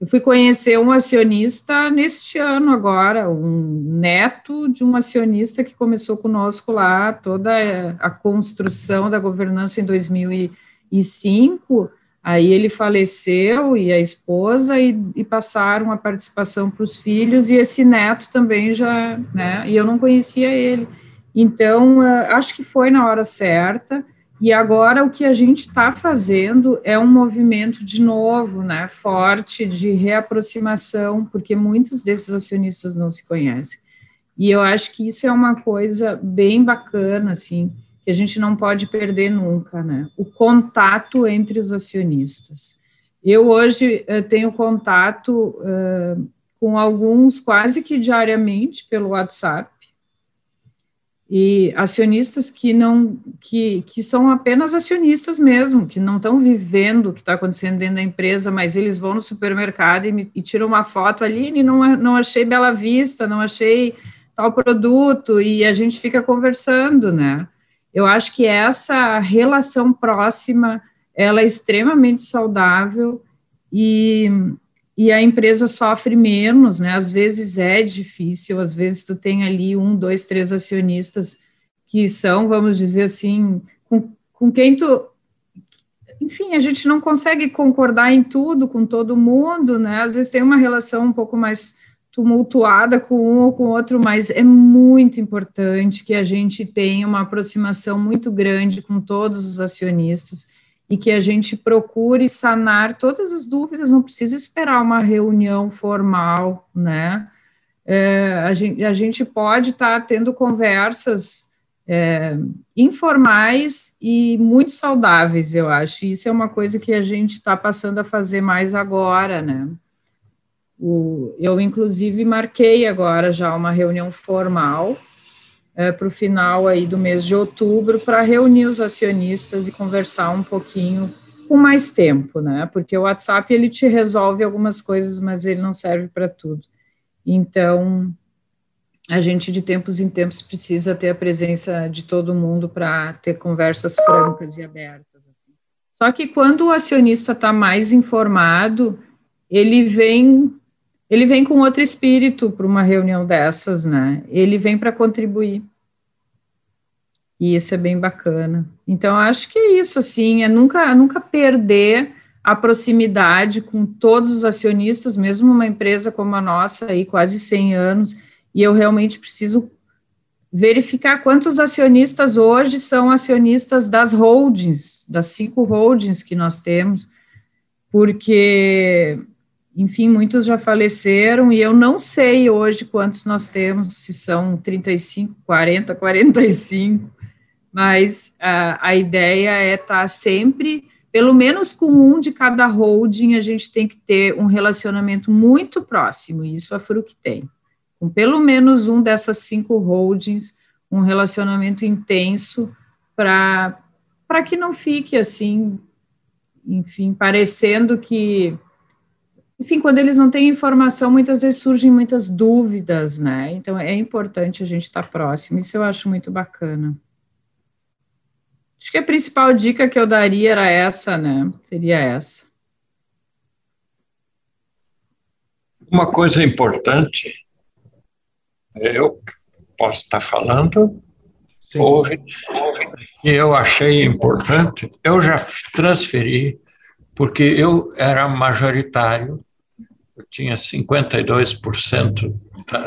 Eu fui conhecer um acionista neste ano agora, um neto de um acionista que começou conosco lá toda a construção da governança em 2005. Aí ele faleceu e a esposa e, e passaram a participação para os filhos e esse neto também já, né? E eu não conhecia ele. Então eh, acho que foi na hora certa. E agora o que a gente está fazendo é um movimento de novo, né, forte de reaproximação, porque muitos desses acionistas não se conhecem. E eu acho que isso é uma coisa bem bacana, assim, que a gente não pode perder nunca, né? O contato entre os acionistas. Eu hoje eu tenho contato uh, com alguns quase que diariamente pelo WhatsApp, e acionistas que não que, que são apenas acionistas mesmo, que não estão vivendo o que está acontecendo dentro da empresa, mas eles vão no supermercado e, me, e tiram uma foto ali e não, não achei Bela Vista, não achei tal produto, e a gente fica conversando, né? Eu acho que essa relação próxima, ela é extremamente saudável e, e a empresa sofre menos, né? Às vezes é difícil, às vezes tu tem ali um, dois, três acionistas que são, vamos dizer assim, com, com quem tu. Enfim, a gente não consegue concordar em tudo com todo mundo, né? Às vezes tem uma relação um pouco mais tumultuada com um ou com outro, mas é muito importante que a gente tenha uma aproximação muito grande com todos os acionistas e que a gente procure sanar todas as dúvidas, não precisa esperar uma reunião formal, né? É, a, gente, a gente pode estar tá tendo conversas é, informais e muito saudáveis, eu acho. Isso é uma coisa que a gente está passando a fazer mais agora, né? O, eu, inclusive, marquei agora já uma reunião formal é, para o final aí do mês de outubro para reunir os acionistas e conversar um pouquinho com mais tempo, né? Porque o WhatsApp ele te resolve algumas coisas, mas ele não serve para tudo. Então, a gente de tempos em tempos precisa ter a presença de todo mundo para ter conversas francas e abertas. Assim. Só que quando o acionista está mais informado, ele vem ele vem com outro espírito para uma reunião dessas, né? Ele vem para contribuir. E isso é bem bacana. Então, acho que é isso, assim, é nunca, nunca perder a proximidade com todos os acionistas, mesmo uma empresa como a nossa, aí quase 100 anos, e eu realmente preciso verificar quantos acionistas hoje são acionistas das holdings, das cinco holdings que nós temos, porque, enfim, muitos já faleceram e eu não sei hoje quantos nós temos, se são 35, 40, 45, mas a, a ideia é estar sempre, pelo menos com um de cada holding, a gente tem que ter um relacionamento muito próximo, e isso a Fruc tem com pelo menos um dessas cinco holdings, um relacionamento intenso para que não fique assim, enfim, parecendo que. Enfim, quando eles não têm informação, muitas vezes surgem muitas dúvidas, né? Então é importante a gente estar próximo, isso eu acho muito bacana. Acho que a principal dica que eu daria era essa, né? Seria essa. Uma coisa importante eu posso estar falando, Sim. houve, que eu achei importante, eu já transferi, porque eu era majoritário, eu tinha 52%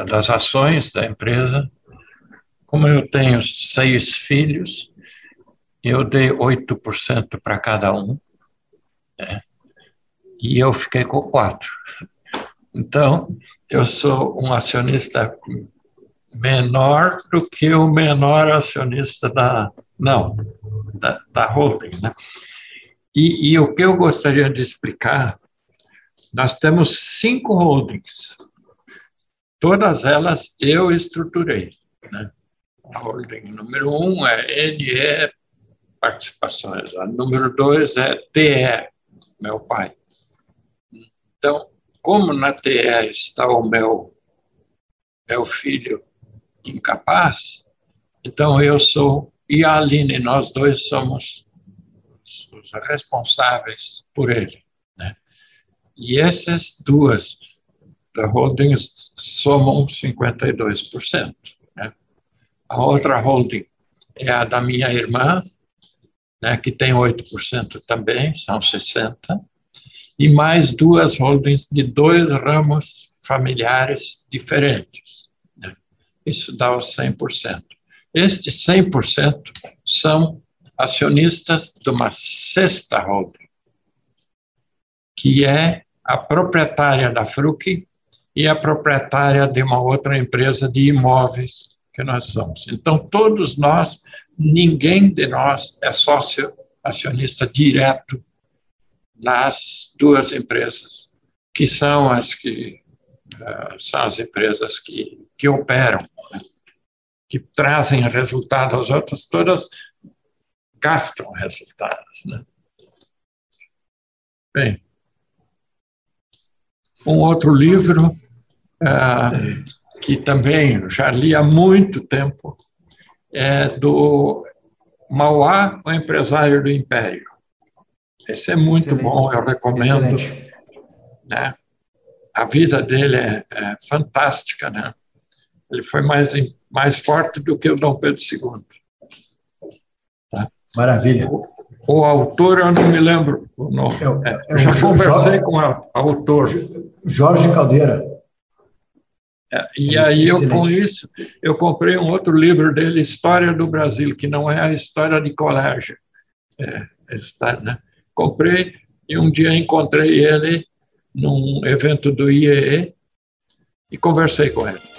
das ações da empresa, como eu tenho seis filhos, eu dei 8% para cada um, né? e eu fiquei com quatro. Então, eu sou um acionista menor do que o menor acionista da, não, da, da holding, né? E, e, o que eu gostaria de explicar, nós temos cinco holdings, todas elas eu estruturei, né? A holding número um é NE Participações, a número dois é TE, meu pai. Então, como na TE está o meu meu filho incapaz, então eu sou, e a Aline, nós dois somos os responsáveis por ele. Né? E essas duas da holding somam 52%. Né? A outra holding é a da minha irmã, né, que tem 8% também, são 60%, e mais duas holdings de dois ramos familiares diferentes. Isso dá os 100%. Estes 100% são acionistas de uma sexta holding, que é a proprietária da Fruc e a proprietária de uma outra empresa de imóveis que nós somos. Então, todos nós, ninguém de nós é sócio acionista direto nas duas empresas, que são as que uh, são as empresas que, que operam que trazem resultado aos outros, todas gastam resultados. Né? Bem, um outro livro ah, que também já li há muito tempo é do Mauá, o empresário do Império. Esse é muito Excelente. bom, eu recomendo. Né? A vida dele é, é fantástica, né? Ele foi mais mais forte do que o Dom Pedro II. Tá? Maravilha. O, o, autor, eu não me lembro o nome. É, é, eu já conversei Jorge, com o autor. Jorge Caldeira. É, e aí, eu, com isso, eu comprei um outro livro dele, História do Brasil, que não é a história de colégio. É, está, né? comprei e um dia encontrei ele num evento do IEE e conversei com ele.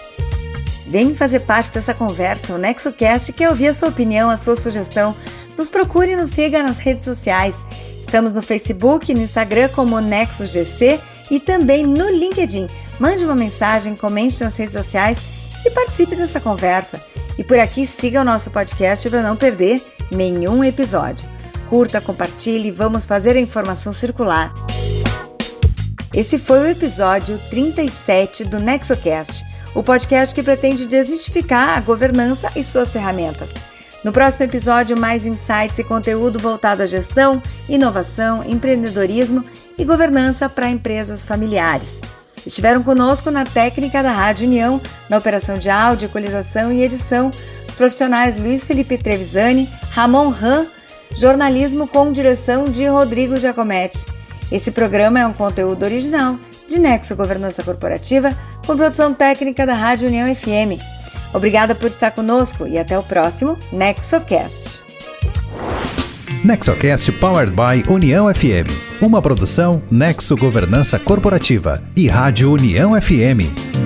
Vem fazer parte dessa conversa, o NexoCast, quer ouvir a sua opinião, a sua sugestão. Nos procure e nos siga nas redes sociais. Estamos no Facebook e no Instagram como NexoGC e também no LinkedIn. Mande uma mensagem, comente nas redes sociais e participe dessa conversa. E por aqui siga o nosso podcast para não perder nenhum episódio. Curta, compartilhe e vamos fazer a informação circular. Esse foi o episódio 37 do NexoCast, o podcast que pretende desmistificar a governança e suas ferramentas. No próximo episódio, mais insights e conteúdo voltado à gestão, inovação, empreendedorismo e governança para empresas familiares. Estiveram conosco na técnica da Rádio União, na operação de áudio, equalização e edição, os profissionais Luiz Felipe Trevisani, Ramon Ram, jornalismo com direção de Rodrigo Giacometti. Esse programa é um conteúdo original de Nexo Governança Corporativa, com produção técnica da Rádio União FM. Obrigada por estar conosco e até o próximo NexoCast. NexoCast Powered by União FM. Uma produção Nexo Governança Corporativa e Rádio União FM.